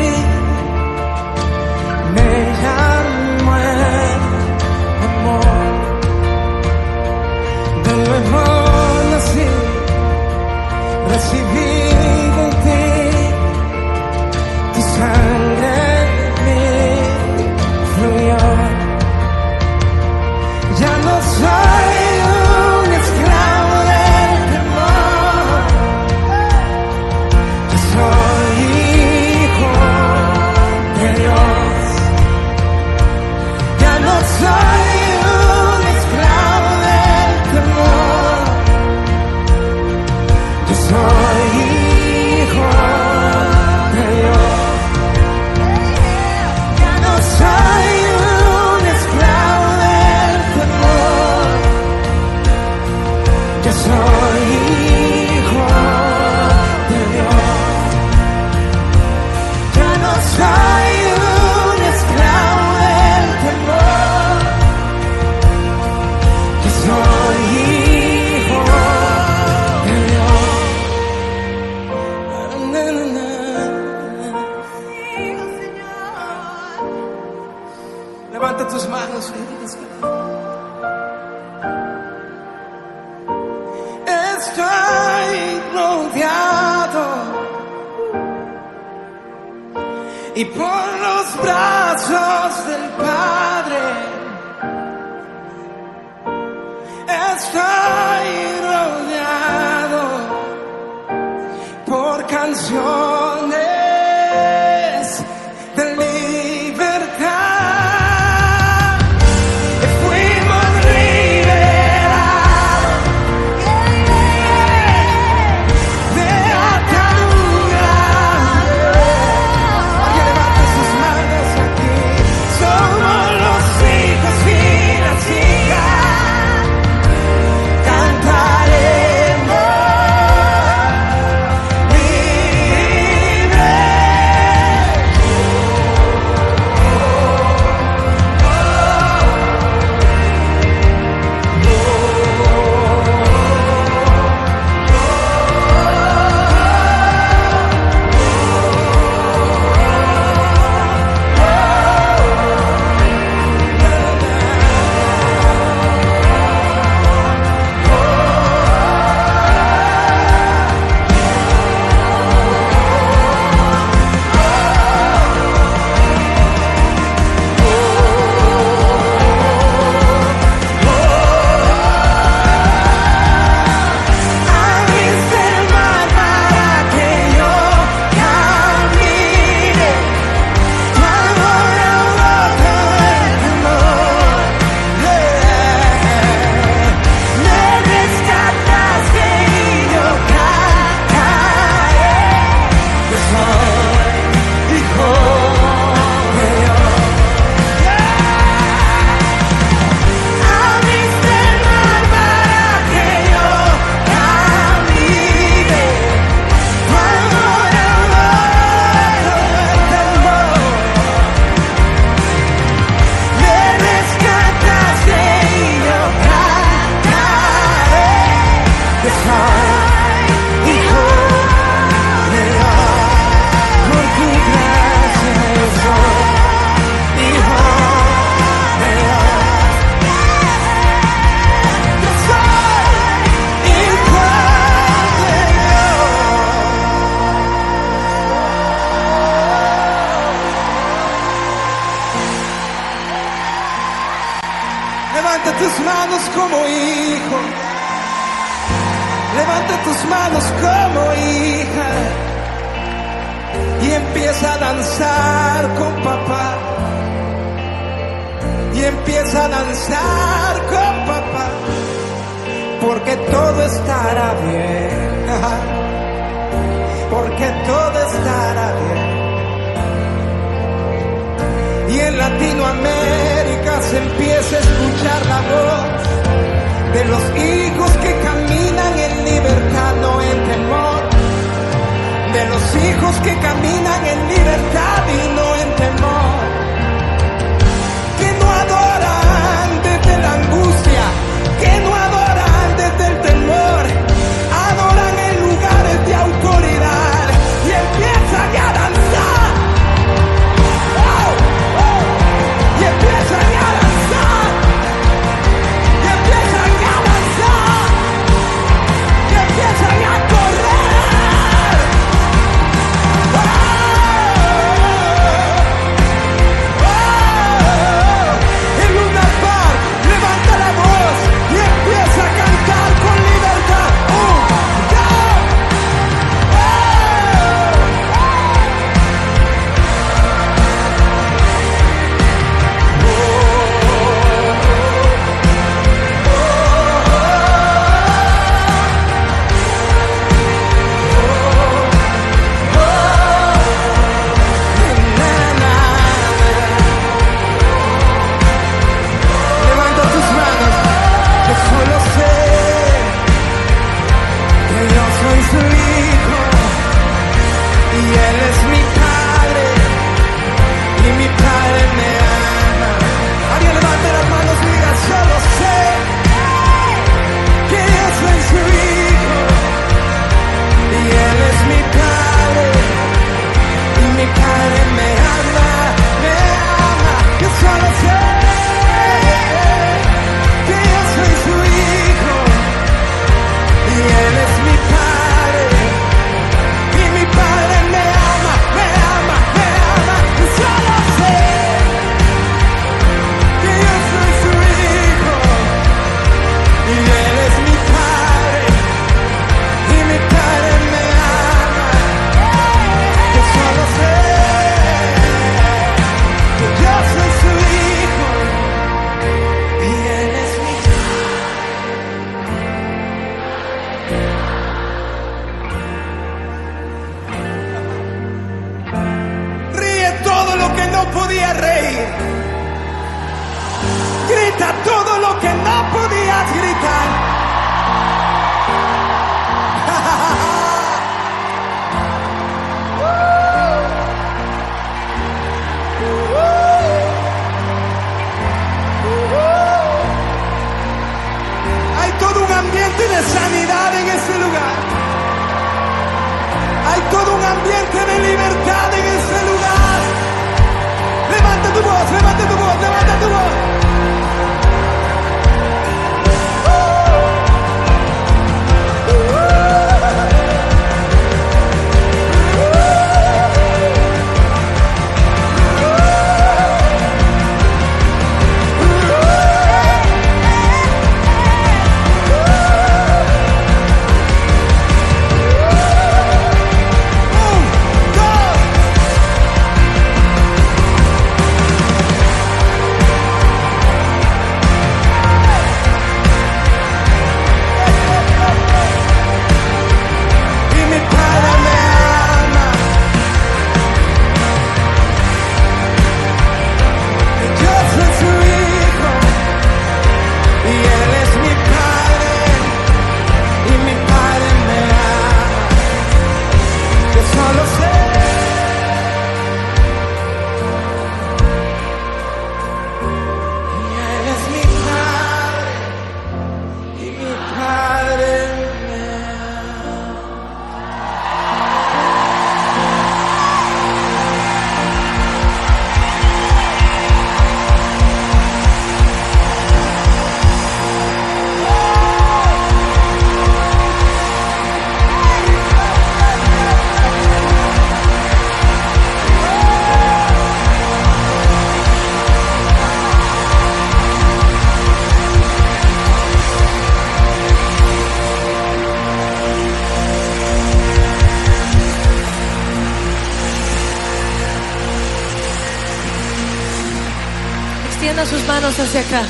Hacia acá.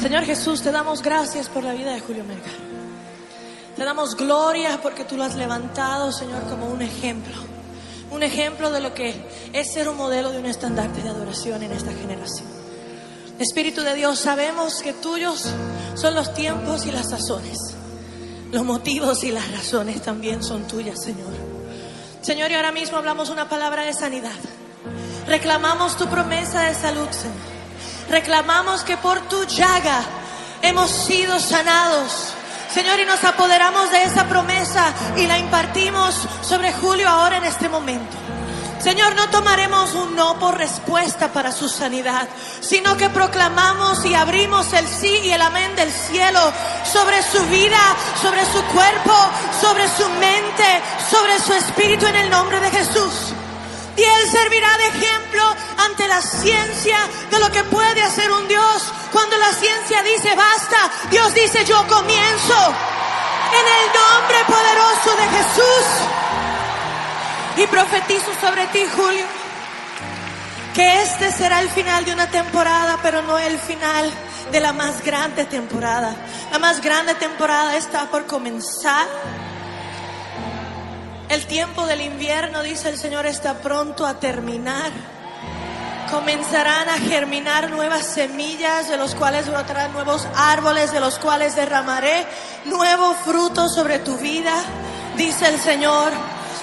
Señor Jesús, te damos gracias por la vida de Julio Melgar. Te damos gloria porque tú lo has levantado, Señor, como un ejemplo. Un ejemplo de lo que es ser un modelo de un estandarte de adoración en esta generación. Espíritu de Dios, sabemos que tuyos son los tiempos y las sazones. Los motivos y las razones también son tuyas, Señor. Señor, y ahora mismo hablamos una palabra de sanidad. Reclamamos tu promesa de salud, Señor. Reclamamos que por tu llaga hemos sido sanados. Señor, y nos apoderamos de esa promesa y la impartimos sobre Julio ahora en este momento. Señor, no tomaremos un no por respuesta para su sanidad, sino que proclamamos y abrimos el sí y el amén del cielo sobre su vida, sobre su cuerpo, sobre su mente, sobre su espíritu en el nombre de Jesús. Y Él servirá de ejemplo la ciencia de lo que puede hacer un Dios. Cuando la ciencia dice basta, Dios dice yo comienzo. En el nombre poderoso de Jesús. Y profetizo sobre ti, Julio, que este será el final de una temporada, pero no el final de la más grande temporada. La más grande temporada está por comenzar. El tiempo del invierno, dice el Señor, está pronto a terminar. Comenzarán a germinar nuevas semillas, de los cuales brotarán nuevos árboles, de los cuales derramaré nuevo fruto sobre tu vida, dice el Señor.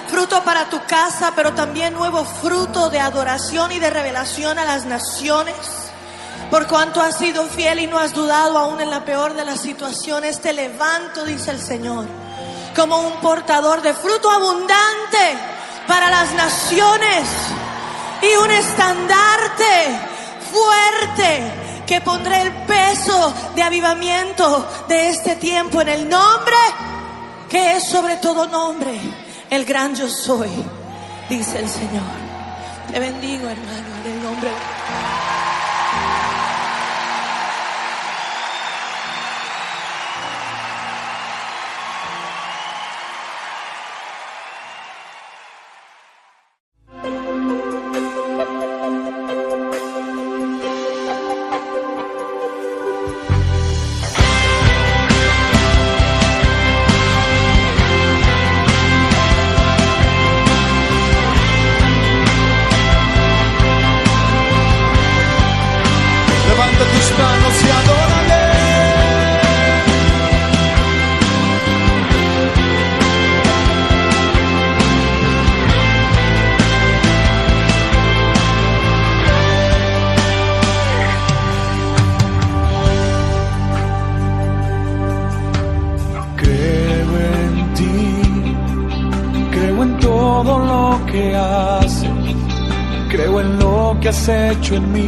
Fruto para tu casa, pero también nuevo fruto de adoración y de revelación a las naciones. Por cuanto has sido fiel y no has dudado aún en la peor de las situaciones, te levanto, dice el Señor, como un portador de fruto abundante para las naciones y un estandarte fuerte que pondré el peso de avivamiento de este tiempo en el nombre que es sobre todo nombre, el gran yo soy, dice el Señor. Te bendigo, hermano, en el nombre de has hecho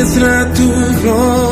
Muestra tu gloria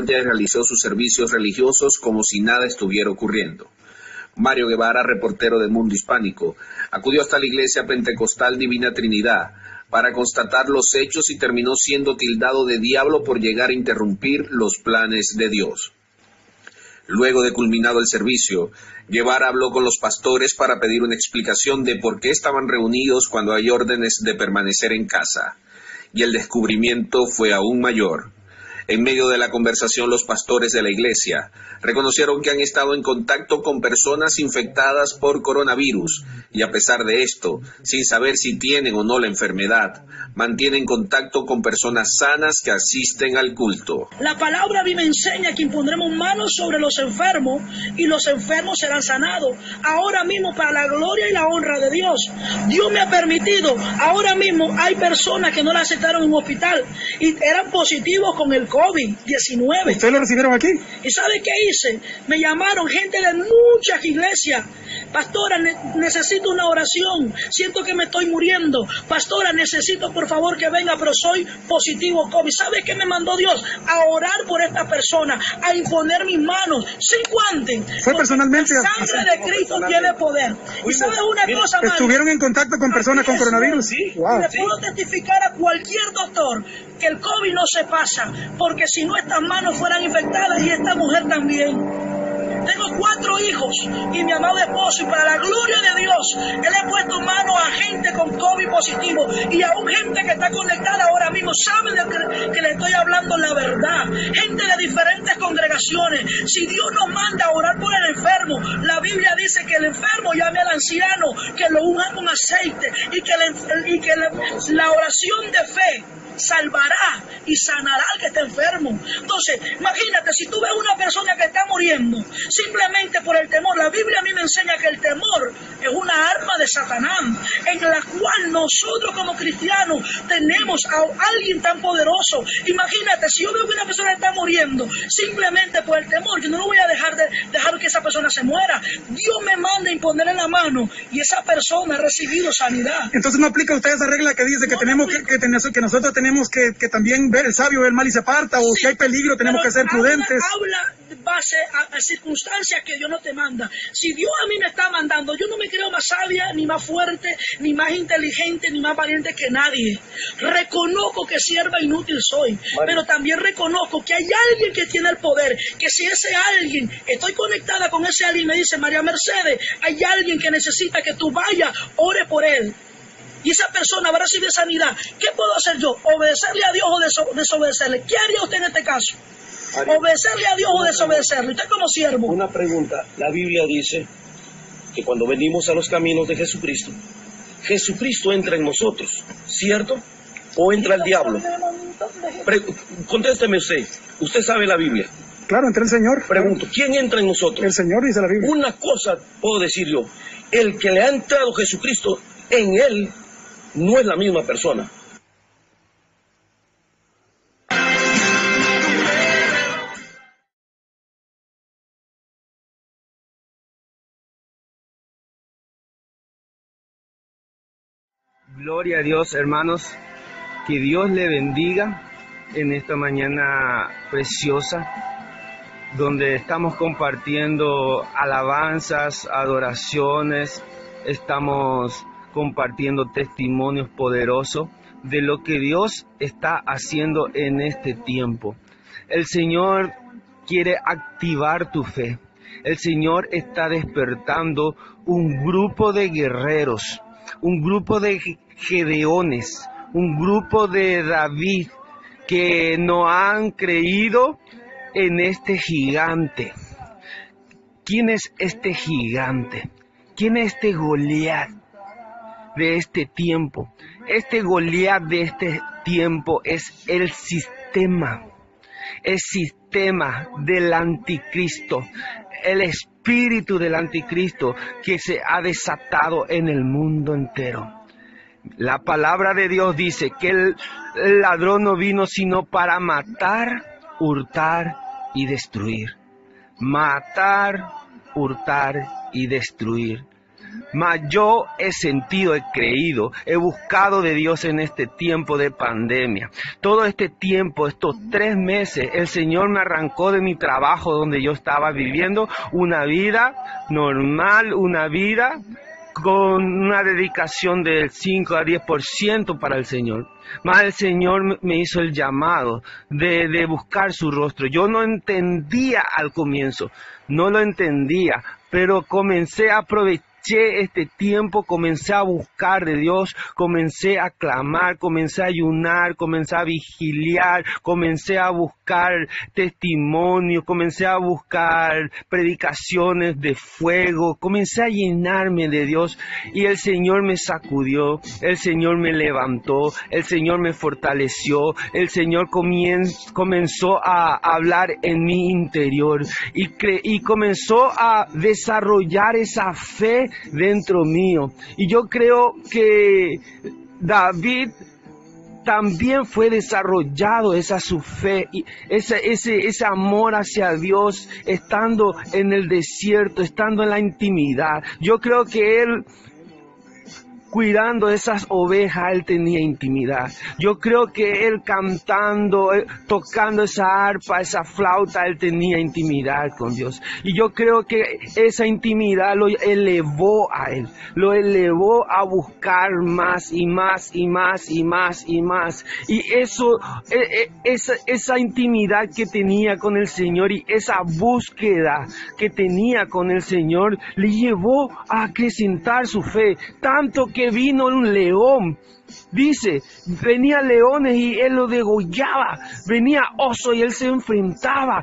Georgia realizó sus servicios religiosos como si nada estuviera ocurriendo. Mario Guevara, reportero de Mundo Hispánico, acudió hasta la iglesia pentecostal Divina Trinidad para constatar los hechos y terminó siendo tildado de diablo por llegar a interrumpir los planes de Dios. Luego de culminado el servicio, Guevara habló con los pastores para pedir una explicación de por qué estaban reunidos cuando hay órdenes de permanecer en casa. Y el descubrimiento fue aún mayor. En medio de la conversación, los pastores de la iglesia reconocieron que han estado en contacto con personas infectadas por coronavirus y a pesar de esto, sin saber si tienen o no la enfermedad, mantienen contacto con personas sanas que asisten al culto. La palabra a mí me enseña que impondremos manos sobre los enfermos y los enfermos serán sanados. Ahora mismo, para la gloria y la honra de Dios, Dios me ha permitido. Ahora mismo hay personas que no la aceptaron en un hospital y eran positivos con el COVID-19. ¿Ustedes lo recibieron aquí? ¿Y sabe qué hice? Me llamaron gente de muchas iglesias. Pastora, ne- necesito una oración. Siento que me estoy muriendo. Pastora, necesito por favor que venga, pero soy positivo COVID. ¿Sabe qué me mandó Dios? A orar por esta persona, a imponer mis manos sin guantes. Fue personalmente La sangre de Cristo tiene poder. ¿Y sabe una cosa, Mario? ¿Estuvieron en contacto con personas con coronavirus? sí. Wow. Le puedo testificar a cualquier doctor que el COVID no se pasa, porque si no estas manos fueran infectadas y esta mujer también. Tengo cuatro hijos y mi amado esposo y para la gloria de Dios, Él he puesto mano a gente con COVID positivo y aún gente que está conectada ahora mismo, sabe de que, le estoy hablando la verdad. Gente de diferentes congregaciones. Si Dios nos manda a orar por el enfermo, la Biblia dice que el enfermo llame al anciano, que lo unja con aceite y que, la oración de fe salvará y sanará al que está enfermo. Entonces, imagínate, si tú ves una persona que está muriendo simplemente por el temor, la Biblia a mí me enseña que el temor es una arma de Satanás, en la cual nosotros como cristianos tenemos a alguien tan poderoso. Imagínate, si yo veo que una persona está muriendo simplemente por el temor, yo no lo voy a dejar de dejar que esa persona se muera. Dios me manda a imponerle la mano y esa persona ha recibido sanidad. Entonces no aplica usted esa regla que dice que tenemos que, que, que nosotros tenemos que, que también ver el sabio, ver el mal y se o si hay peligro tenemos que ser prudentes. Habla, habla base a, a circunstancias que Dios no te manda. Si Dios a mí me está mandando, yo no me creo más sabia, ni más fuerte, ni más inteligente, ni más valiente que nadie. Reconozco que sierva inútil soy, pero también reconozco que hay alguien que tiene el poder, que si ese alguien, estoy conectada con ese alguien, me dice María Mercedes, hay alguien que necesita que tú vayas, ore por él. Y esa persona va a recibir sanidad. ¿Qué puedo hacer yo? ¿Obedecerle a Dios o deso- desobedecerle? ¿Qué haría usted en este caso? ¿Obedecerle a Dios o desobedecerle? Usted como siervo. Una pregunta. La Biblia dice que cuando venimos a los caminos de Jesucristo, Jesucristo entra en nosotros, ¿cierto? ¿O entra el diablo? Pre- contésteme usted. Usted sabe la Biblia. Claro, entre el Señor. Pregunto, ¿quién entra en nosotros? El Señor dice la Biblia. Una cosa puedo decir yo. El que le ha entrado Jesucristo en él no es la misma persona. Gloria a Dios, hermanos. Que Dios le bendiga en esta mañana preciosa, donde estamos compartiendo alabanzas, adoraciones, estamos compartiendo testimonios poderosos de lo que Dios está haciendo en este tiempo. El Señor quiere activar tu fe. El Señor está despertando un grupo de guerreros, un grupo de Gedeones, un grupo de David que no han creído en este gigante. ¿Quién es este gigante? ¿Quién es este Goliat de este tiempo? Este Goliat de este tiempo es el sistema, el sistema del anticristo, el espíritu del anticristo que se ha desatado en el mundo entero. La palabra de Dios dice que el ladrón no vino sino para matar, hurtar y destruir. Matar, hurtar y destruir. Mas yo he sentido, he creído, he buscado de Dios en este tiempo de pandemia. Todo este tiempo, estos tres meses, el Señor me arrancó de mi trabajo donde yo estaba viviendo una vida normal, una vida con una dedicación del 5 a 10% para el Señor. Más el Señor me hizo el llamado de, de buscar su rostro. Yo no entendía al comienzo, no lo entendía, pero comencé a aprovechar este tiempo, comencé a buscar de Dios, comencé a clamar, comencé a ayunar, comencé a vigiliar, comencé a buscar testimonios, comencé a buscar predicaciones de fuego, comencé a llenarme de Dios y el Señor me sacudió, el Señor me levantó, el Señor me fortaleció, el Señor comenzó a hablar en mi interior y, y comenzó a desarrollar esa fe dentro mío. Y yo creo que David también fue desarrollado esa su fe y ese, ese, ese amor hacia Dios estando en el desierto, estando en la intimidad. Yo creo que él cuidando esas ovejas, él tenía intimidad. Yo creo que él cantando, eh, tocando esa arpa, esa flauta, él tenía intimidad con Dios. Y yo creo que esa intimidad lo elevó a él, lo elevó a buscar más y más y más y más y más. Y eso, eh, eh, esa, esa intimidad que tenía con el Señor y esa búsqueda que tenía con el Señor le llevó a acrecentar su fe, tanto que vino un león. Dice, venía leones y él lo degollaba, venía oso y él se enfrentaba.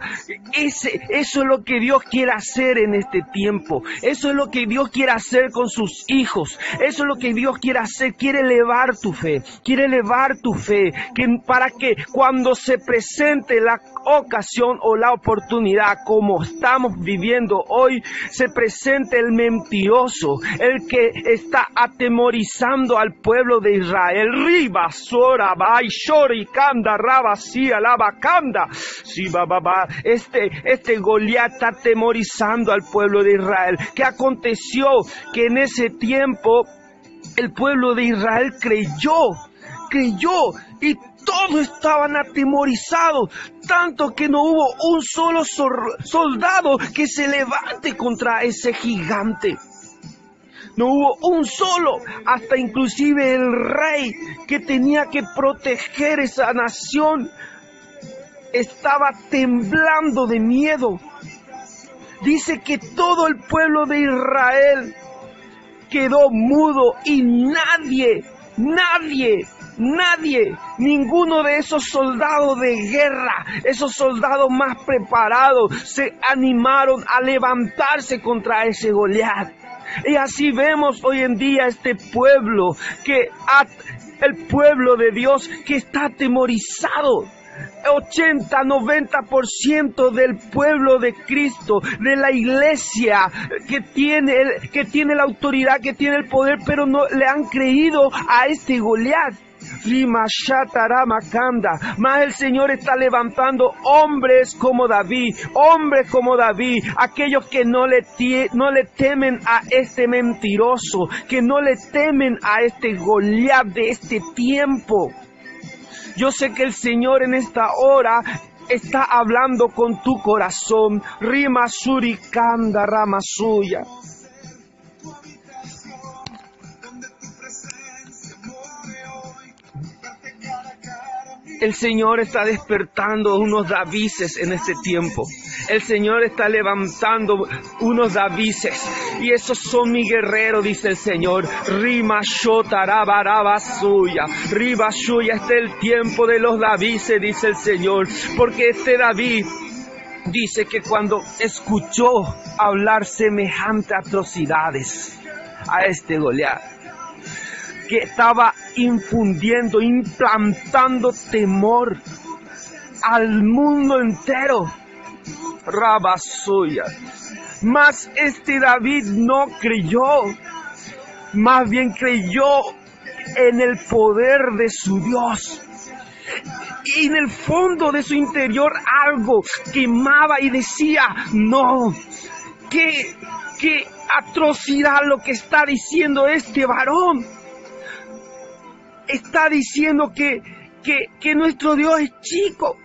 Ese, eso es lo que Dios quiere hacer en este tiempo. Eso es lo que Dios quiere hacer con sus hijos. Eso es lo que Dios quiere hacer. Quiere elevar tu fe. Quiere elevar tu fe. Que, para que cuando se presente la ocasión o la oportunidad como estamos viviendo hoy, se presente el mentiroso, el que está atemorizando al pueblo de Israel. Riba, Sora, Bai, Shori, Kanda, Raba, Sia, Lava, Kanda. Sí, ba, ba, ba. Este, este Goliat está atemorizando al pueblo de Israel. ¿Qué aconteció? Que en ese tiempo el pueblo de Israel creyó, creyó y todos estaban atemorizados, tanto que no hubo un solo soldado que se levante contra ese gigante. No hubo un solo, hasta inclusive el rey que tenía que proteger esa nación estaba temblando de miedo. Dice que todo el pueblo de Israel quedó mudo y nadie, nadie, nadie, ninguno de esos soldados de guerra, esos soldados más preparados, se animaron a levantarse contra ese Goliat. Y así vemos hoy en día este pueblo, que el pueblo de Dios que está atemorizado. 80, 90% del pueblo de Cristo, de la iglesia que tiene, que tiene la autoridad, que tiene el poder, pero no le han creído a este Goliat. Más el Señor está levantando hombres como David, hombres como David, aquellos que no le, no le temen a este mentiroso, que no le temen a este Goliat de este tiempo. Yo sé que el Señor en esta hora está hablando con tu corazón. Rima surikanda rama suya. El Señor está despertando unos Davises en este tiempo. El Señor está levantando unos Davises. Y esos son mi guerrero, dice el Señor. Rima suya. Riba suya. Este es el tiempo de los Davises, dice el Señor. Porque este David dice que cuando escuchó hablar semejante atrocidades a este Goliat, que estaba infundiendo, implantando temor al mundo entero. Rabasuya. Mas este David no creyó, más bien creyó en el poder de su Dios. Y en el fondo de su interior algo quemaba y decía, no, qué, qué atrocidad lo que está diciendo este varón está diciendo que, que, nuestro Dios es chico.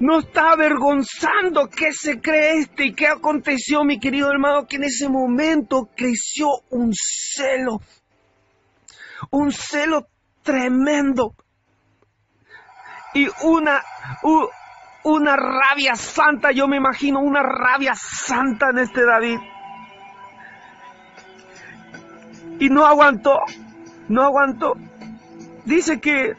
No está avergonzando qué se cree este y qué aconteció, mi querido hermano, que en ese momento creció un celo, un celo tremendo y una, una rabia santa, yo me imagino una rabia santa en este David. Y no aguantó, no aguantó dice que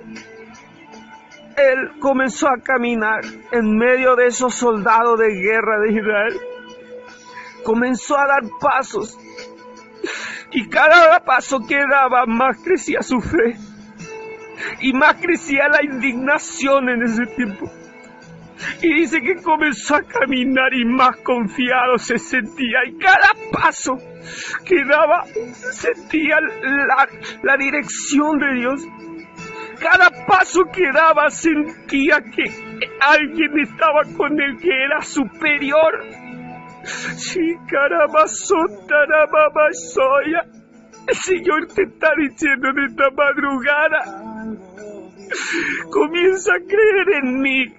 él comenzó a caminar en medio de esos soldados de guerra de Israel. Comenzó a dar pasos. Y cada paso que daba más crecía su fe. Y más crecía la indignación en ese tiempo. Y dice que comenzó a caminar y más confiado se sentía. Y cada paso que daba sentía la, la dirección de Dios cada paso que daba sentía que alguien estaba con él que era superior. El Señor te está diciendo en esta madrugada, comienza a creer en mí.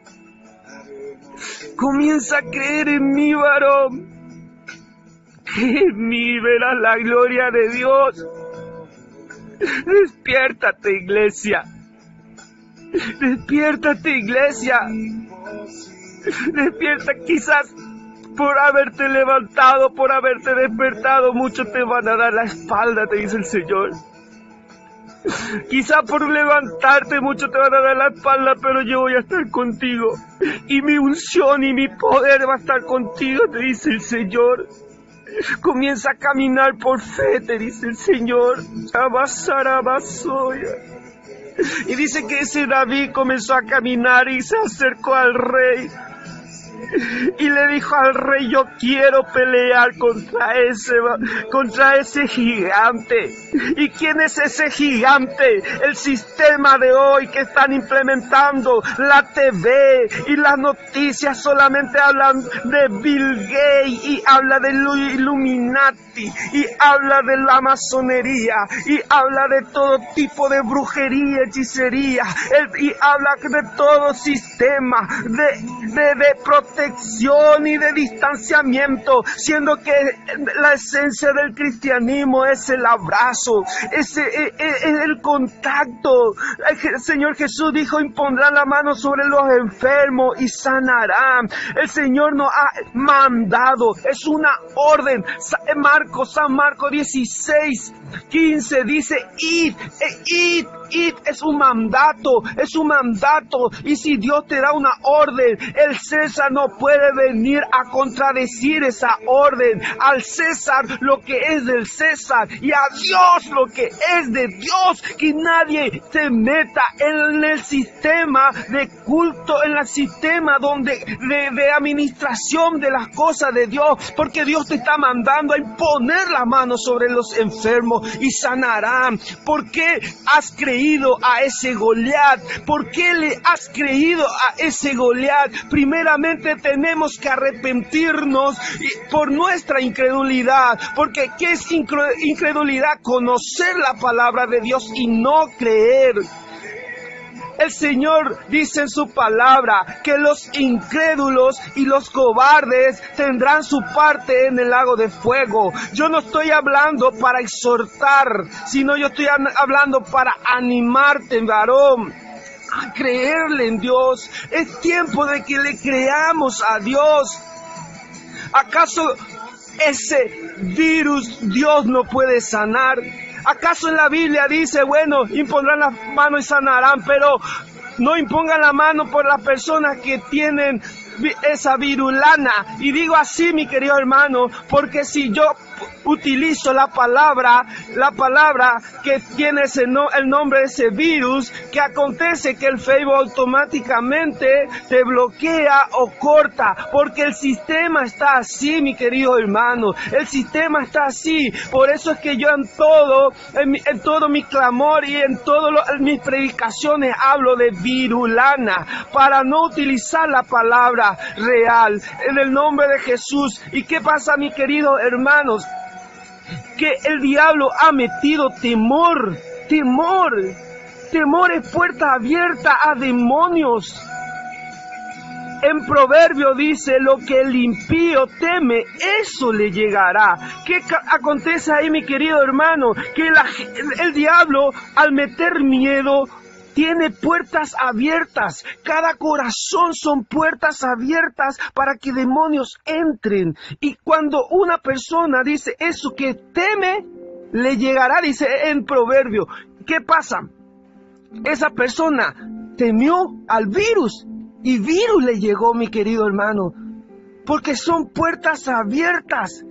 Comienza a creer en mí, varón. En mí verás la gloria de Dios. Despiértate, iglesia. Despiértate, iglesia. Despierta, quizás por haberte levantado, por haberte despertado, muchos te van a dar la espalda, te dice el Señor. Quizá por levantarte muchos te van a dar la espalda, pero yo voy a estar contigo. Y mi unción y mi poder va a estar contigo, te dice el Señor. Comienza a caminar por fe, te dice el Señor. Abasarabasoya. Y dice que ese David comenzó a caminar y se acercó al rey y le dijo al rey, yo quiero pelear contra ese, contra ese gigante. ¿Y quién es ese gigante? El sistema de hoy que están implementando, la TV y las noticias solamente hablan de Bill Gates y habla de Illuminati y habla de la masonería y habla de todo tipo de brujería, hechicería y habla de todo sistema de, de, de protección protección y de distanciamiento, siendo que la esencia del cristianismo es el abrazo, es, e, e, el contacto. El Señor Jesús dijo, impondrá la mano sobre los enfermos y sanarán. El Señor nos ha mandado, es una orden. Marcos, San Marcos 16, 15 dice, id, id id es un mandato, es un mandato. Y si Dios te da una orden, el César no puede venir a contradecir esa orden. Al César lo que es del César y a Dios lo que es de Dios. Que nadie se meta en el sistema de culto, en el sistema donde de, administración de las cosas de Dios, porque Dios te está mandando a imponer la mano sobre los enfermos y sanarán. ¿Por qué has creído a ese Goliat? ¿Por qué le has creído a ese Goliat? Primeramente tenemos que arrepentirnos por nuestra incredulidad, porque ¿qué es incredulidad? Conocer la palabra de Dios y no creer. El Señor dice en su palabra que los incrédulos y los cobardes tendrán su parte en el lago de fuego. Yo no estoy hablando para exhortar, sino yo estoy hablando para animarte, varón a creerle en Dios. Es tiempo de que le creamos a Dios. ¿Acaso ese virus Dios no puede sanar? ¿Acaso en la Biblia dice, bueno, impondrán la mano y sanarán, pero no impongan la mano por las personas que tienen esa virulana? Y digo así, mi querido hermano, porque si yo utilizo la palabra, la palabra que tiene ese el nombre de ese virus, que acontece que el Facebook automáticamente te bloquea o corta, porque el sistema está así, mi querido hermano, el sistema está así, por eso es que yo en todo, en, todo mi clamor y en todas mis predicaciones hablo de virulana, para no utilizar la palabra real, en el nombre de Jesús. ¿Y qué pasa, mi querido hermanos? Que el diablo ha metido temor, temor. Temor es puerta abierta a demonios. En proverbio dice, lo que el impío teme, eso le llegará. ¿Qué acontece ahí, mi querido hermano? Que el, el diablo, al meter miedo, tiene puertas abiertas. Cada corazón son puertas abiertas para que demonios entren. Y cuando una persona dice eso que teme, le llegará, dice en proverbio. ¿Qué pasa? Esa persona temió al virus y virus le llegó, mi querido hermano, porque son puertas abiertas.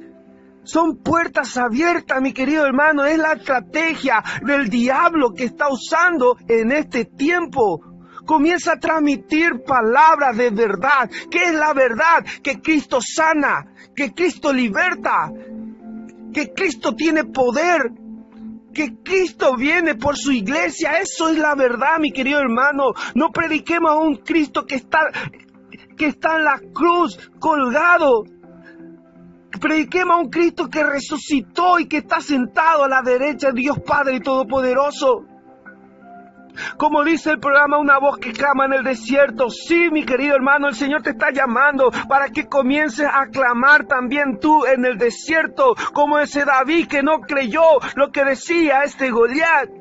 Son puertas abiertas, mi querido hermano. Es la estrategia del diablo que está usando en este tiempo. Comienza a transmitir palabras de verdad. ¿Qué es la verdad? Que Cristo sana, que Cristo liberta, que Cristo tiene poder, que Cristo viene por su iglesia. Eso es la verdad, mi querido hermano. No prediquemos a un Cristo que está, que está en la cruz colgado Prediquemos a un Cristo que resucitó y que está sentado a la derecha de Dios Padre Todopoderoso. Como dice el programa Una voz que clama en el desierto. Sí, mi querido hermano, el Señor te está llamando para que comiences a clamar también tú en el desierto, como ese David que no creyó lo que decía este Goliat.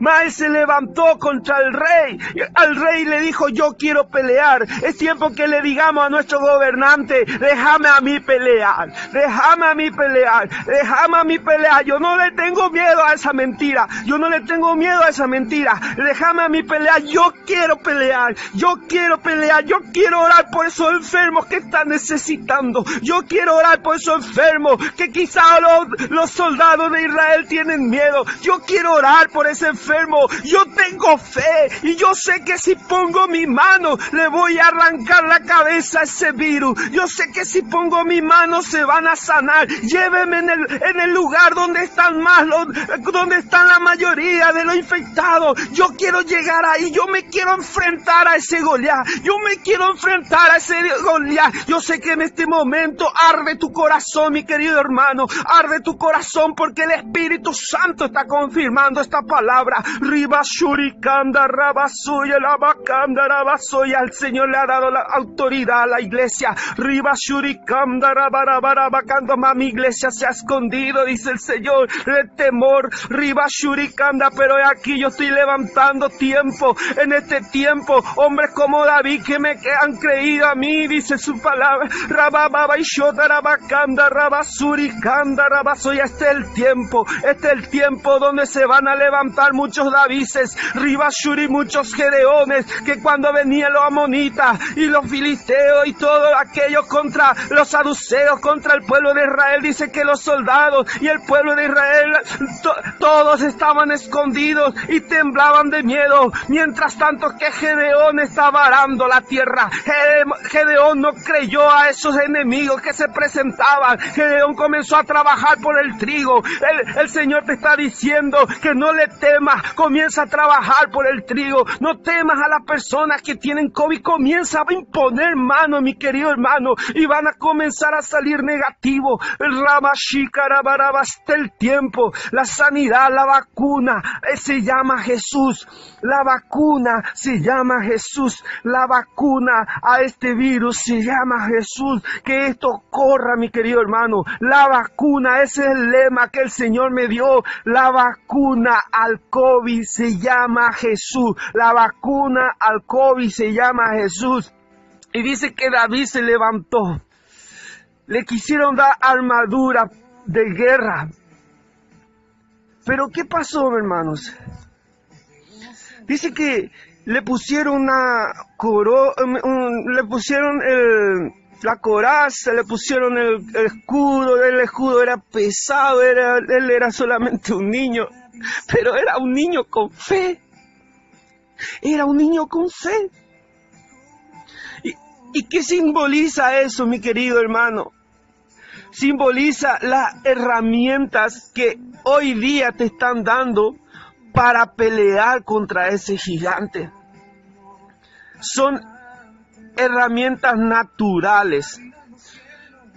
Mas se levantó contra el rey. Al rey le dijo, yo quiero pelear. Es tiempo que le digamos a nuestro gobernante, déjame a mí pelear. Déjame a mí pelear. Déjame a mí pelear. Yo no le tengo miedo a esa mentira. Yo no le tengo miedo a esa mentira. Déjame a mí pelear. Yo quiero pelear. Yo quiero pelear. Yo quiero orar por esos enfermos que están necesitando. Yo quiero orar por esos enfermos que quizá los, los soldados de Israel tienen miedo. Yo quiero orar por ese enfermo. Yo tengo fe y yo sé que si pongo mi mano le voy a arrancar la cabeza a ese virus. Yo sé que si pongo mi mano se van a sanar. Lléveme en el, en el lugar donde están más los, donde están la mayoría de los infectados. Yo quiero llegar ahí. Yo me quiero enfrentar a ese Goliat. Yo me quiero enfrentar a ese Goliat. Yo sé que en este momento arde tu corazón, mi querido hermano. Arde tu corazón porque el Espíritu Santo está confirmando esta palabra palabra. Riba Shurikanda Rabasuya, la Bacanda Rabasoya. El Señor le ha dado la autoridad a la iglesia. Riba Shurikanda Rabarabacando. Mi iglesia se ha escondido, dice el Señor, el temor. Riba Shurikanda, pero aquí yo estoy levantando tiempo. En este tiempo, hombres como David que me han creído a mí, dice su palabra. Rabababa y Shotarabacanda Rabasurikanda Rabasoya. Este es el tiempo, este es el tiempo donde se van a levantar muchos Davises, Ribashuri, muchos Gedeones, que cuando venían los amonitas y los filisteos y todo aquello contra los saduceos, contra el pueblo de Israel, dice que los soldados y el pueblo de Israel, to- todos estaban escondidos y temblaban de miedo, mientras tanto que Gedeón estaba arando la tierra. Gede- Gedeón no creyó a esos enemigos que se presentaban. Gedeón comenzó a trabajar por el trigo. El, el Señor te está diciendo que no le temas, comienza a trabajar por el trigo. No temas a las personas que tienen COVID, comienza a imponer mano, mi querido hermano, y van a comenzar a salir negativos. El hasta el tiempo, la sanidad, la vacuna, eh, se llama Jesús. La vacuna se llama Jesús. La vacuna a este virus se llama Jesús. Que esto corra, mi querido hermano. La vacuna, ese es el lema que el Señor me dio. La vacuna al COVID se llama Jesús. La vacuna al COVID se llama Jesús. Y dice que David se levantó. Le quisieron dar armadura de guerra. Pero ¿qué pasó, hermanos? Dice que le pusieron una coro, um, un- le pusieron la coraza, le pusieron el, escudo, el escudo era pesado, él era solamente un niño, pero era un niño con fe. Era un niño con fe. ¿Y, qué simboliza eso, mi querido hermano? Simboliza las herramientas que hoy día te están dando para pelear contra ese gigante. Son herramientas naturales.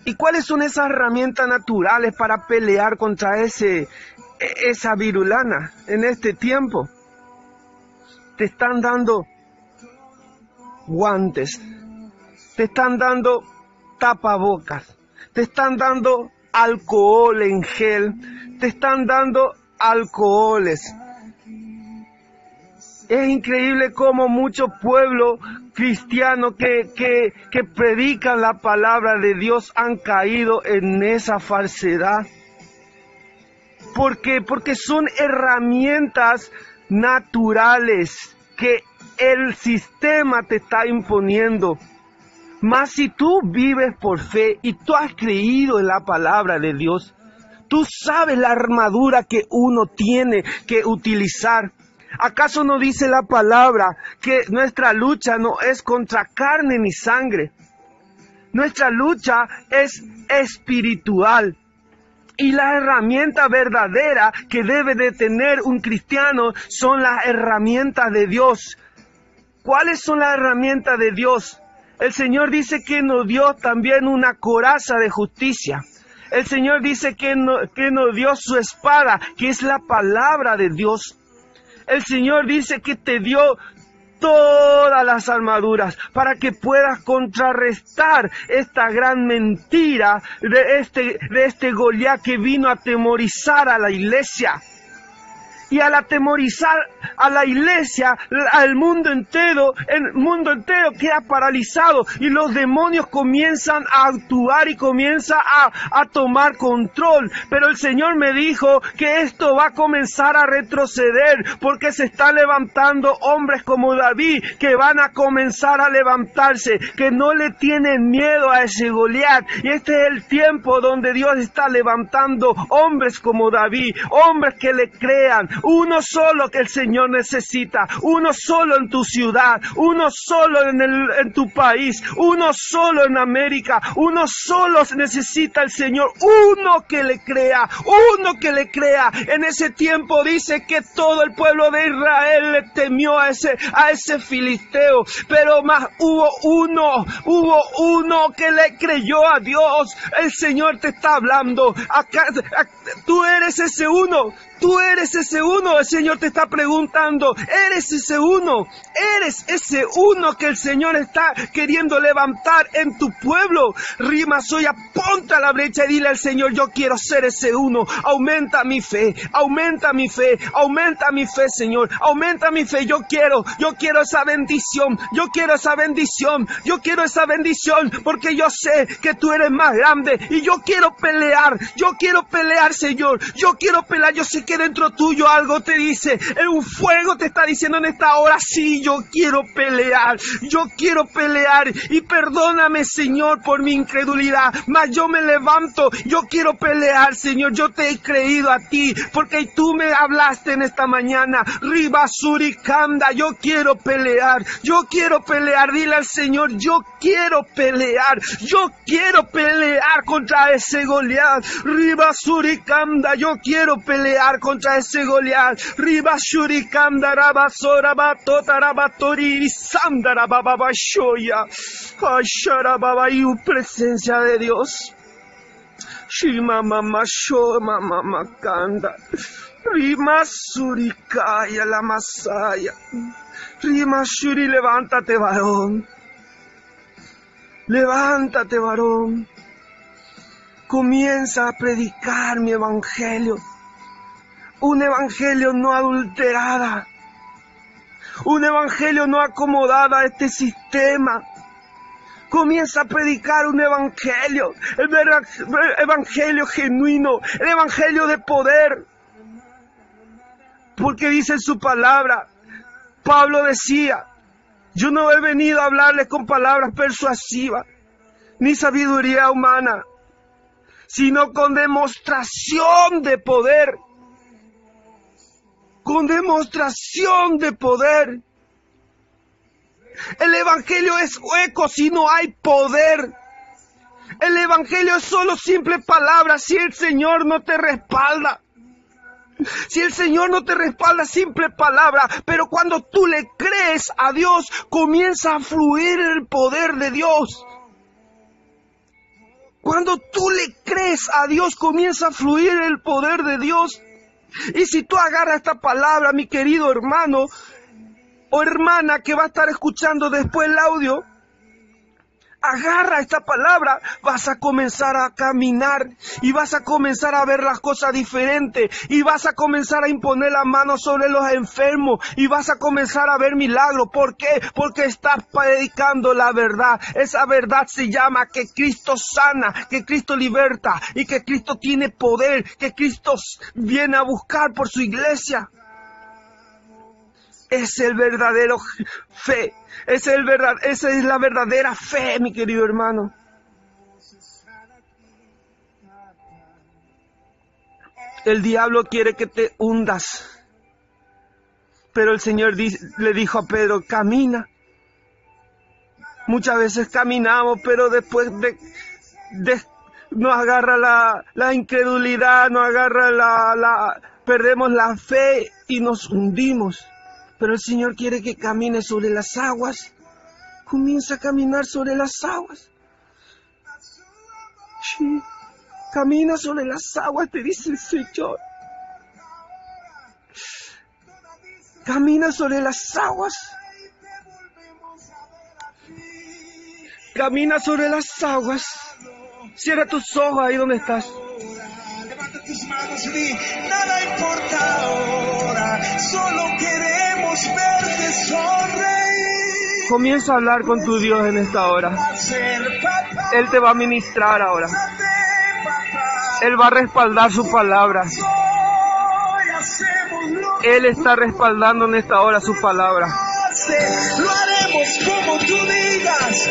¿Y cuáles son esas herramientas naturales para pelear contra ese, esa virulana en este tiempo? Te están dando guantes, te están dando tapabocas, te están dando alcohol en gel, te están dando alcoholes. Es increíble cómo muchos pueblos cristianos que, que, que predican la palabra de Dios han caído en esa falsedad. ¿Por qué? Porque son herramientas naturales que el sistema te está imponiendo. Mas si tú vives por fe y tú has creído en la palabra de Dios, tú sabes la armadura que uno tiene que utilizar. ¿Acaso no dice la palabra que nuestra lucha no es contra carne ni sangre? Nuestra lucha es espiritual. Y la herramienta verdadera que debe de tener un cristiano son las herramientas de Dios. ¿Cuáles son las herramientas de Dios? El Señor dice que nos dio también una coraza de justicia. El Señor dice que, que nos dio su espada, que es la palabra de Dios. El Señor dice que te dio todas las armaduras para que puedas contrarrestar esta gran mentira de este, de este Goliat que vino a atemorizar a la iglesia. Y al atemorizar a la iglesia, al mundo entero, el mundo entero queda paralizado y los demonios comienzan a actuar y comienza a, a tomar control. Pero el Señor me dijo que esto va a comenzar a retroceder porque se están levantando hombres como David que van a comenzar a levantarse, que no le tienen miedo a ese Goliat. Y este es el tiempo donde Dios está levantando hombres como David, hombres que le crean, uno solo que el Señor necesita, uno solo en tu ciudad, uno solo en, el, en tu país, uno solo en América, uno solo necesita el Señor, uno que le crea, uno que le crea. En ese tiempo dice que todo el pueblo de Israel le temió a ese, a ese filisteo, pero más hubo uno, hubo uno que le creyó a Dios. El Señor te está hablando. Tú eres ese uno. Tú eres ese uno, el Señor te está preguntando, eres ese uno, eres ese uno que el Señor está queriendo levantar en tu pueblo. Rima, soy aponta a la brecha y dile al Señor, yo quiero ser ese uno. Aumenta mi fe, aumenta mi fe, aumenta mi fe, Señor, aumenta mi fe. Yo quiero, yo quiero esa bendición, yo quiero esa bendición, yo quiero esa bendición porque yo sé que tú eres más grande y yo quiero pelear, yo quiero pelear, Señor, yo quiero pelear, yo sé que dentro tuyo algo te dice, un fuego te está diciendo en esta hora, sí, yo quiero pelear, yo quiero pelear. Y perdóname Señor por mi incredulidad, mas yo me levanto, yo quiero pelear Señor, yo te he creído a ti porque tú me hablaste en esta mañana, Riba Suricanda, yo quiero pelear, yo quiero pelear, dile al Señor, yo quiero pelear, yo quiero pelear contra ese Goliat, Riba yo quiero pelear contra ese Goliat, Riba Suricanda, Rabasora, Batota, Rabatori, Sandara, Bababashoya, Asharababa, y presencia de Dios. Shima mama sho mama makanda. Rima la masaya. Rima shuri, levántate varón. Levántate varón. Comienza a predicar mi evangelio. Un evangelio no adulterada. Un evangelio no acomodada a este sistema comienza a predicar un evangelio, el evangelio genuino, el evangelio de poder. Porque dice su palabra, Pablo decía, yo no he venido a hablarles con palabras persuasivas, ni sabiduría humana, sino con demostración de poder. Con demostración de poder. El Evangelio es hueco si no hay poder. El Evangelio es solo simple palabra si el Señor no te respalda. Si el Señor no te respalda, simple palabra, pero cuando tú le crees a Dios, comienza a fluir el poder de Dios. Cuando tú le crees a Dios, comienza a fluir el poder de Dios. Y si tú agarras esta palabra, mi querido hermano, o hermana que va a estar escuchando después el audio, agarra esta palabra, vas a comenzar a caminar y vas a comenzar a ver las cosas diferentes y vas a comenzar a imponer la mano sobre los enfermos y vas a comenzar a ver milagros. ¿Por qué? Porque estás predicando la verdad. Esa verdad se llama que Cristo sana, que Cristo liberta y que Cristo tiene poder, que Cristo viene a buscar por su iglesia es el verdadero fe. Es el verdad, esa es la verdadera fe, mi querido hermano. El diablo quiere que te hundas. Pero el Señor le dijo a Pedro, camina. Muchas veces caminamos, pero después de, nos agarra la, incredulidad, nos agarra la, perdemos la fe y nos hundimos. Pero el Señor quiere que camine sobre las aguas. Comienza a caminar sobre las aguas. Camina sobre las aguas, te dice el Señor. Camina sobre las aguas. Camina sobre las aguas. Cierra tus ojos ahí donde estás. Levanta tus manos y di, nada importa ahora, solo queremos verte sonreír. Comienza a hablar con tu Dios en esta hora. Él te va a ministrar ahora. Él va a respaldar su palabra. Él está respaldando en esta hora su palabra. Lo haremos como tú digas,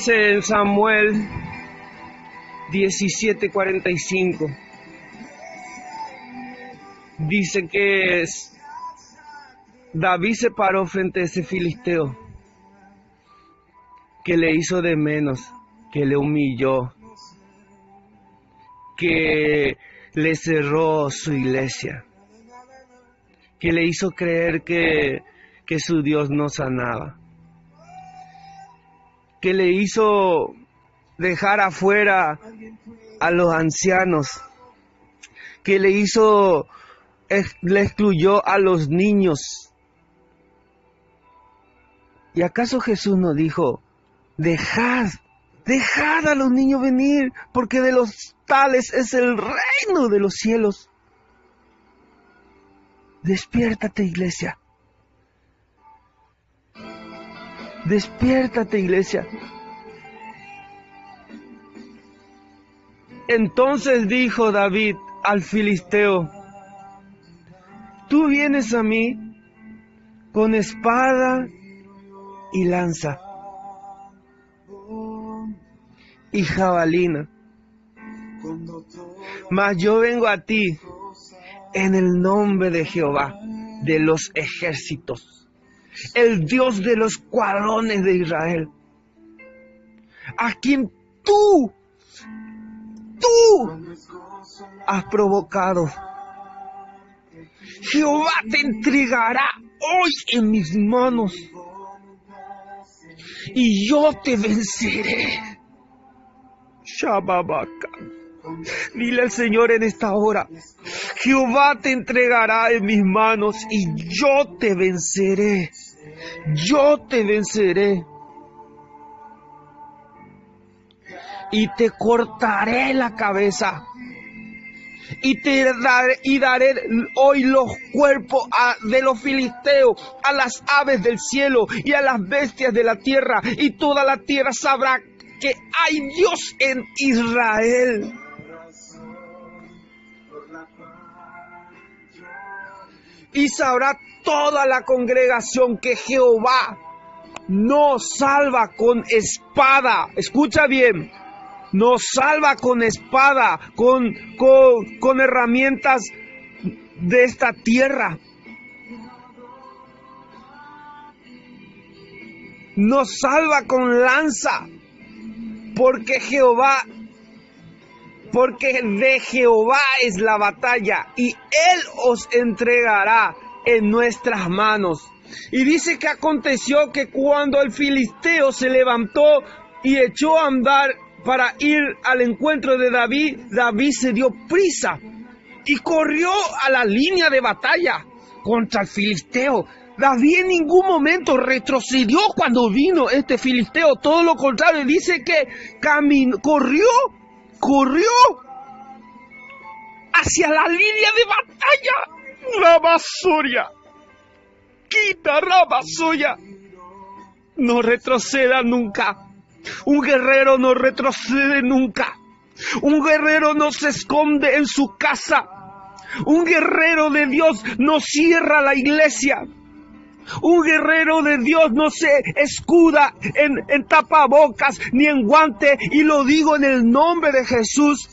dice en Samuel 17:45, dice que es, David se paró frente a ese filisteo, que le hizo de menos, que le humilló, que le cerró su iglesia, que le hizo creer que, que su Dios no sanaba, que le hizo dejar afuera a los ancianos, que le hizo, le excluyó a los niños. ¿Y acaso Jesús no dijo, dejad, dejad a los niños venir, porque de los tales es el reino de los cielos? Despiértate, iglesia. Despiértate, iglesia. Entonces dijo David al filisteo, tú vienes a mí con espada y lanza y jabalina, mas yo vengo a ti en el nombre de Jehová de los ejércitos, el Dios de los cuadrones de Israel, a quien tú tú has provocado. Jehová te entregará hoy en mis manos y yo te venceré. Shababaka. Dile al Señor en esta hora, Jehová te entregará en mis manos y yo te venceré. Yo te venceré. y te cortaré la cabeza y te daré, y daré hoy los cuerpos de los filisteos, a las aves del cielo y a las bestias de la tierra, y toda la tierra sabrá que hay Dios en Israel. Y sabrá toda la congregación que Jehová no salva con espada. Escucha bien, nos salva con espada, con, con, con herramientas de esta tierra. Nos salva con lanza, porque Jehová, porque de Jehová es la batalla y Él os entregará en nuestras manos. Y dice que aconteció que cuando el filisteo se levantó y echó a andar para ir al encuentro de David, David se dio prisa y corrió a la línea de batalla contra el filisteo. David en ningún momento retrocedió cuando vino este filisteo, todo lo contrario, dice que corrió, corrió hacia la línea de batalla. Rabasoria, quita Rabasoya, no retroceda nunca. Un guerrero no retrocede nunca. Un guerrero no se esconde en su casa. Un guerrero de Dios no cierra la iglesia. Un guerrero de Dios no se escuda en, tapabocas ni en guante. Y lo digo en el nombre de Jesús.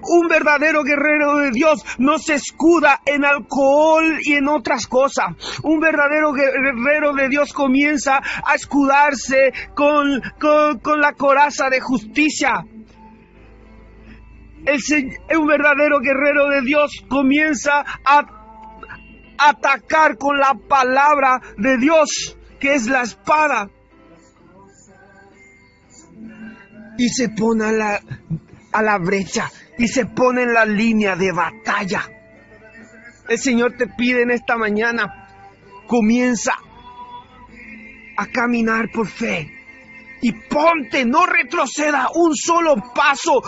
Un verdadero guerrero de Dios no se escuda en alcohol y en otras cosas. Un verdadero guerrero de Dios comienza a escudarse con, con, la coraza de justicia. Un verdadero guerrero de Dios comienza a atacar con la palabra de Dios, que es la espada. Y se pone a la, a la brecha y se pone en la línea de batalla. El Señor te pide en esta mañana, comienza a caminar por fe y ponte, no retroceda un solo paso,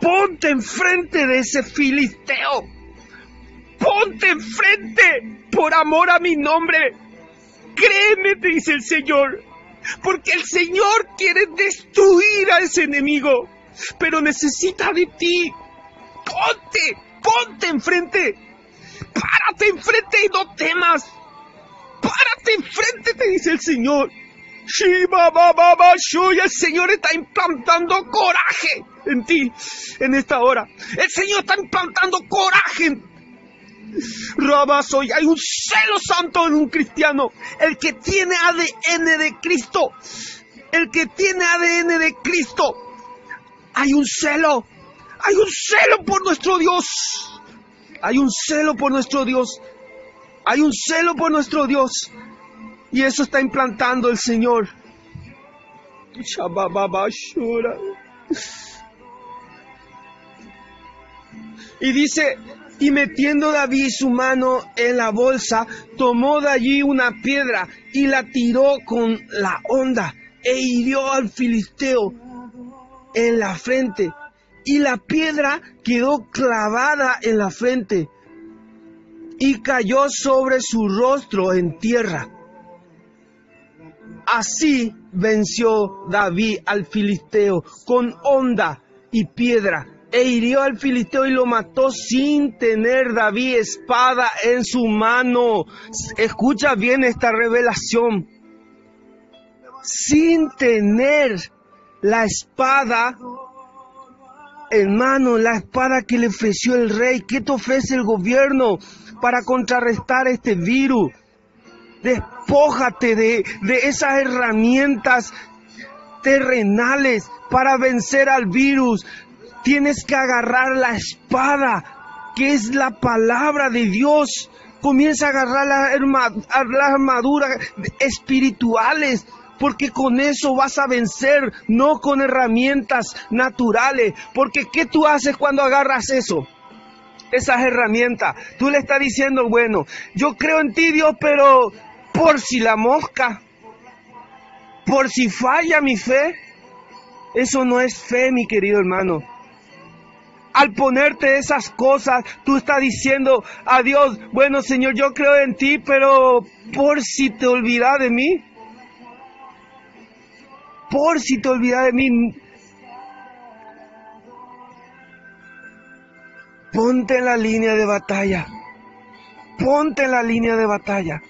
ponte enfrente de ese filisteo, ponte enfrente por amor a mi nombre. Créeme, te dice el Señor, porque el Señor quiere destruir a ese enemigo pero necesita de ti. Ponte, ponte enfrente. Párate enfrente y no temas. Párate enfrente, te dice el Señor. Shiva el Señor está implantando coraje en ti en esta hora. El Señor está implantando coraje. Rabasoy, hay un celo santo en un cristiano. El que tiene ADN de Cristo. El que tiene ADN de Cristo. Hay un celo. Hay un celo por nuestro Dios. Hay un celo por nuestro Dios. Hay un celo por nuestro Dios. Y eso está implantando el Señor. Y dice, y metiendo David su mano en la bolsa, tomó de allí una piedra y la tiró con la onda e hirió al filisteo en la frente. Y la piedra quedó clavada en la frente y cayó sobre su rostro en tierra. Así venció David al filisteo con onda y piedra e hirió al filisteo y lo mató sin tener David espada en su mano. Escucha bien esta revelación. Sin tener la espada en mano, la espada que le ofreció el rey. ¿Qué te ofrece el gobierno para contrarrestar este virus? Despójate de, de esas herramientas terrenales para vencer al virus. Tienes que agarrar la espada, que es la palabra de Dios. Comienza a agarrar las armaduras espirituales, porque con eso vas a vencer, no con herramientas naturales. Porque ¿qué tú haces cuando agarras eso? Esas herramientas. Tú le estás diciendo, bueno, yo creo en ti Dios, pero por si la mosca, por si falla mi fe, eso no es fe, mi querido hermano al ponerte esas cosas, tú estás diciendo a Dios, bueno Señor, yo creo en ti, pero por si te olvidas de mí, por si te olvidas de mí, ponte en la línea de batalla, ponte en la línea de batalla,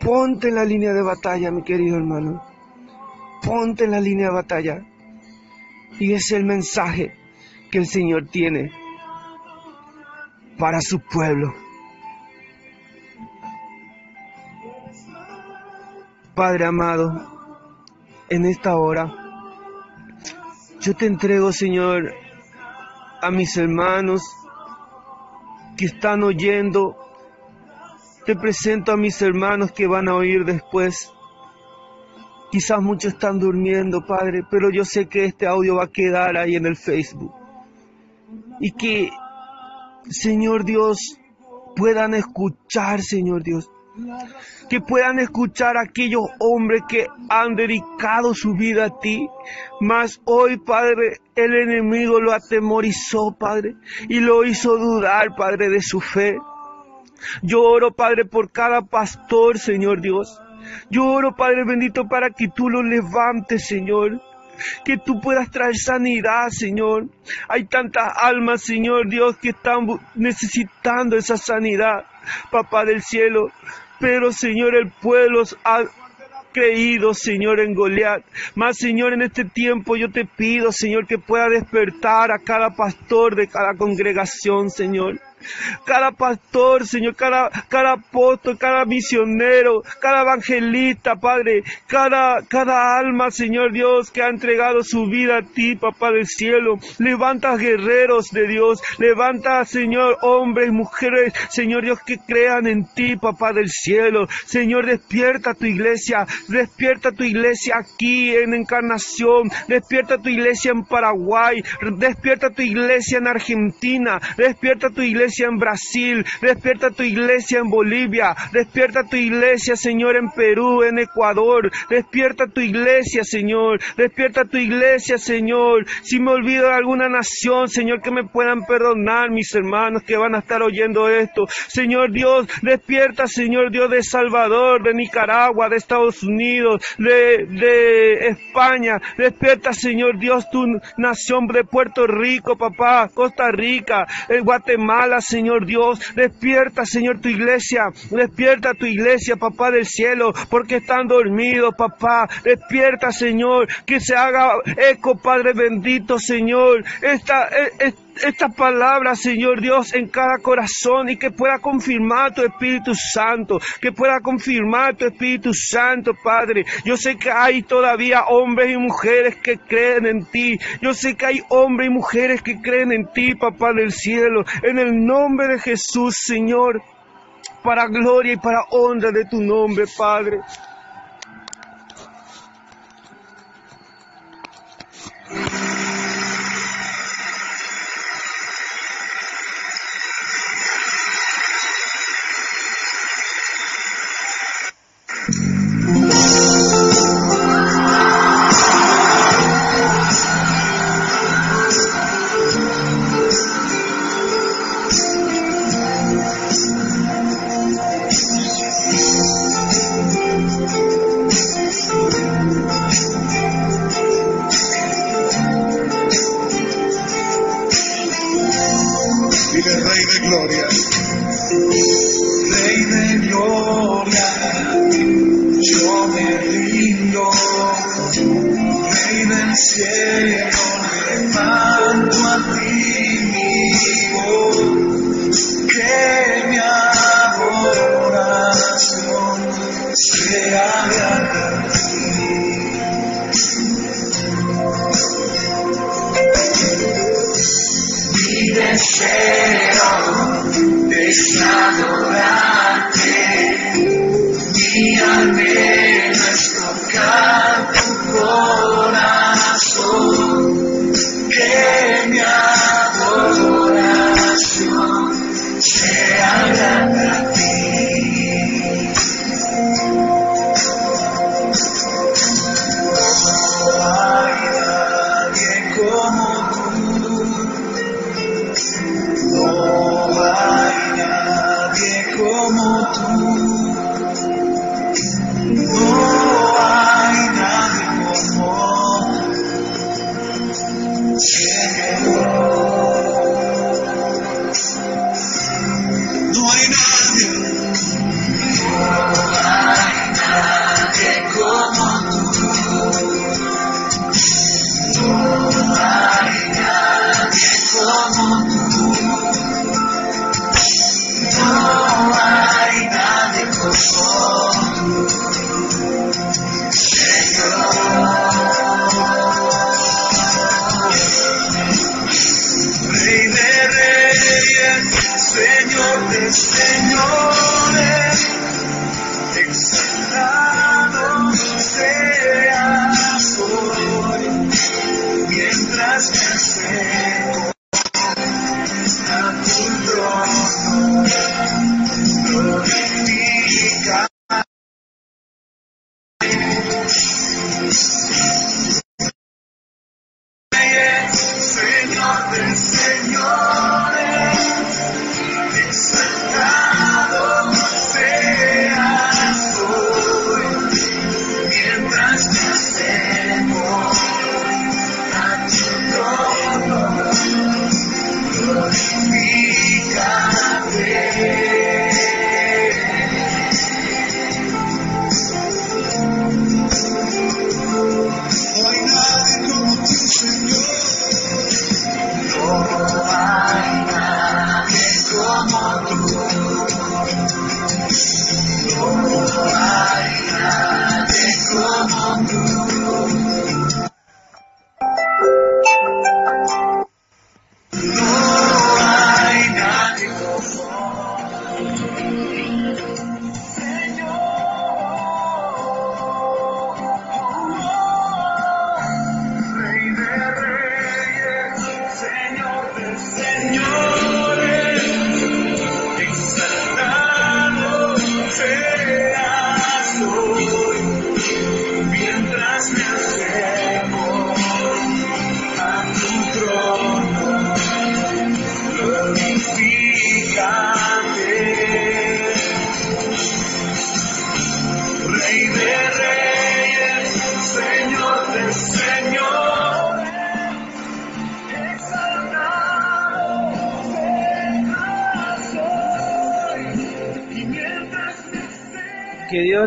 ponte en la línea de batalla, mi querido hermano, ponte en la línea de batalla. Y es el mensaje que el Señor tiene para su pueblo. Padre amado, en esta hora, yo te entrego, Señor, a mis hermanos que están oyendo. Te presento a mis hermanos que van a oír después. Quizás muchos están durmiendo, Padre, pero yo sé que este audio va a quedar ahí en el Facebook y que, Señor Dios, puedan escuchar, Señor Dios. Que puedan escuchar a aquellos hombres que han dedicado su vida a ti. Mas hoy, Padre, el enemigo lo atemorizó, Padre, y lo hizo dudar, Padre, de su fe. Yo oro, Padre, por cada pastor, Señor Dios. Yo oro, Padre bendito, para que tú lo levantes, Señor que tú puedas traer sanidad, Señor. Hay tantas almas, Señor Dios, que están necesitando esa sanidad, Papá del cielo. Pero, Señor, el pueblo ha creído, Señor, en Goliat. Más, Señor, en este tiempo yo te pido, Señor, que pueda despertar a cada pastor de cada congregación, Señor cada pastor, Señor, cada, cada apóstol, cada misionero, cada evangelista, Padre, cada, cada alma, Señor Dios, que ha entregado su vida a ti, Papá del cielo. Levanta guerreros de Dios, levanta, Señor, hombres, mujeres, Señor Dios, que crean en ti, Papá del cielo. Señor, despierta tu iglesia, despierta tu iglesia aquí en Encarnación, despierta tu iglesia en Paraguay, despierta tu iglesia en Argentina, despierta tu iglesia en Brasil, despierta tu iglesia en Bolivia, despierta tu iglesia, Señor, en Perú, en Ecuador, despierta tu iglesia, Señor, despierta tu iglesia, Señor. Si me olvido de alguna nación, Señor, que me puedan perdonar mis hermanos que van a estar oyendo esto. Señor Dios, despierta, Señor Dios de Salvador, de Nicaragua, de Estados Unidos, de, de España. Despierta, Señor Dios, tu nación de Puerto Rico, papá, Costa Rica, Guatemala, Despierta, Señor Dios. Despierta, Señor, tu iglesia. Despierta tu iglesia, papá del cielo, porque están dormidos, papá. Despierta, Señor. Que se haga eco, Padre bendito, Señor. Esta, e- e- esta palabra, Señor Dios, en cada corazón y que pueda confirmar tu Espíritu Santo, que pueda confirmar tu Espíritu Santo, Padre. Yo sé que hay todavía hombres y mujeres que creen en ti. Yo sé que hay hombres y mujeres que creen en ti, Papá del cielo. En el nombre de Jesús, Señor, para gloria y para honra de tu nombre, Padre.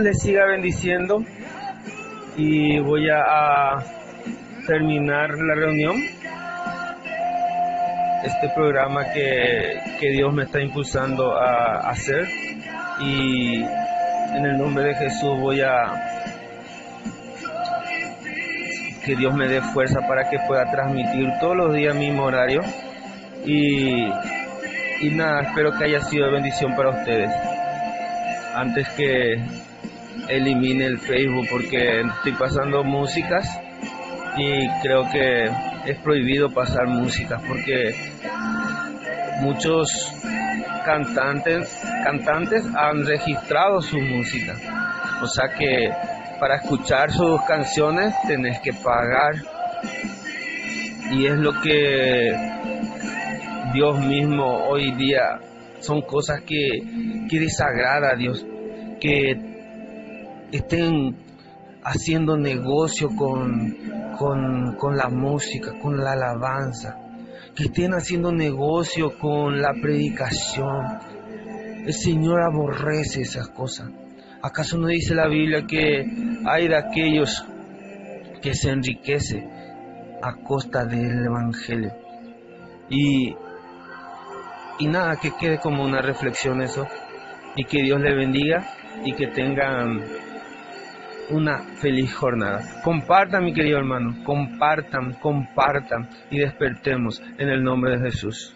Les siga bendiciendo y voy a, terminar la reunión. Este programa que, que Dios me está impulsando a hacer y en el nombre de Jesús voy a que Dios me dé fuerza para que pueda transmitir todos los días mismo horario y, y nada, espero que haya sido de bendición para ustedes. Antes que elimine el Facebook porque estoy pasando músicas y creo que es prohibido pasar músicas porque muchos cantantes cantantes han registrado su música. O sea que para escuchar sus canciones tenés que pagar. Y es lo que Dios mismo hoy día son cosas que, que desagrada a Dios que estén haciendo negocio con, con, la música, con la alabanza, que estén haciendo negocio con la predicación. El Señor aborrece esas cosas. ¿Acaso no dice la Biblia que hay de aquellos que se enriquece a costa del Evangelio? Y, y nada, que quede como una reflexión eso. Y que Dios le bendiga y que tengan una feliz jornada. Compartan, mi querido hermano, compartan, compartan y despertemos en el nombre de Jesús.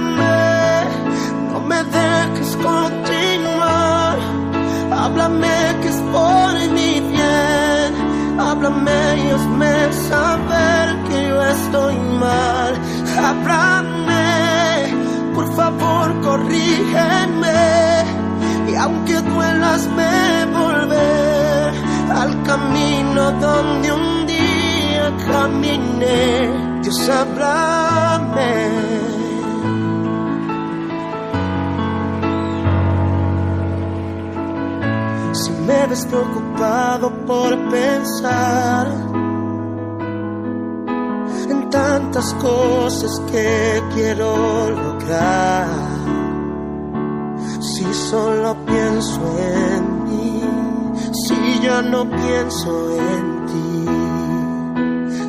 continuar. Háblame que es por mi bien. Háblame y hazme saber que yo estoy mal. Háblame, por favor, corrígeme. Y aunque duelas, me volver al camino donde un día caminé. Dios, háblame. Ves preocupado por pensar en tantas cosas que quiero lograr. Si solo pienso en mí, si ya no pienso en ti,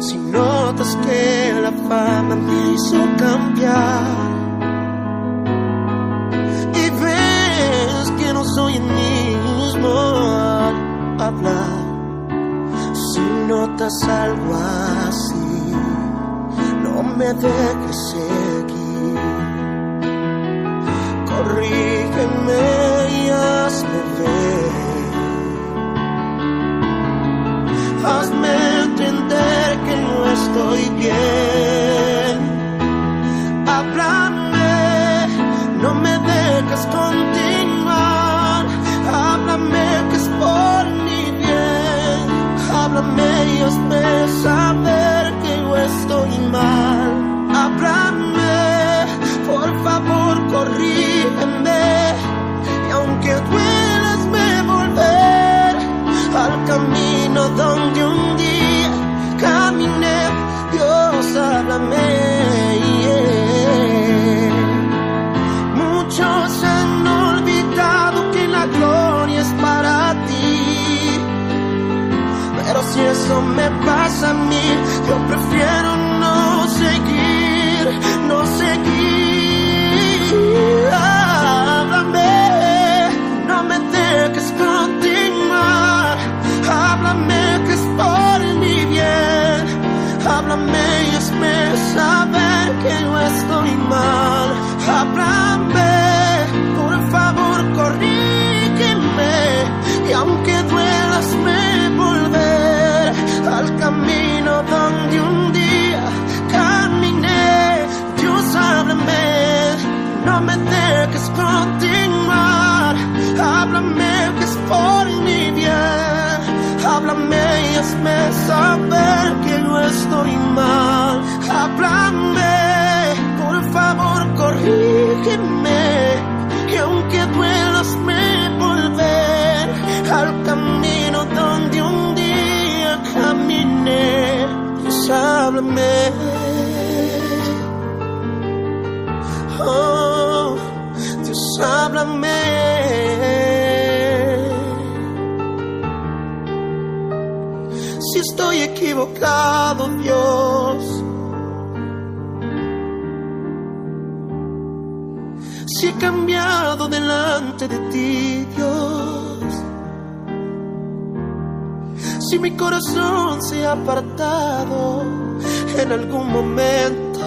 si notas que la fama me hizo cambiar. Y ves que no soy en mí hablar. Si notas algo así, no me dejes seguir. Corrígeme y hazme ver. Hazme entender que no estoy bien. Háblame, no me dejes continuar. saber que yo estoy mal. Háblame, por favor, corrígeme. Y aunque duelas, me volver al camino donde un día caminé. Dios, háblame. Eso me pasa a mí. Yo prefiero no seguir, no seguir. Háblame, no me dejes continuar. Háblame que es por mi bien. Háblame y hazme saber que donde un día caminé. Dios, háblame, no me dejes continuar. Háblame que es por mi bien. Háblame y hazme saber que no estoy mal. Háblame, por favor, corrígeme. Y aunque duelas, me volver al camino donde un día caminé. Háblame. Oh, Dios, háblame. Si estoy equivocado, Dios. Si he cambiado delante de ti, Dios. Si mi corazón se ha apartado en algún momento,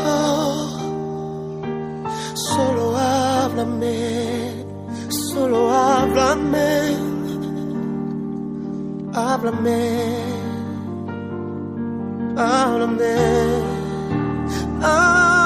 solo háblame, solo háblame, háblame, háblame, háblame.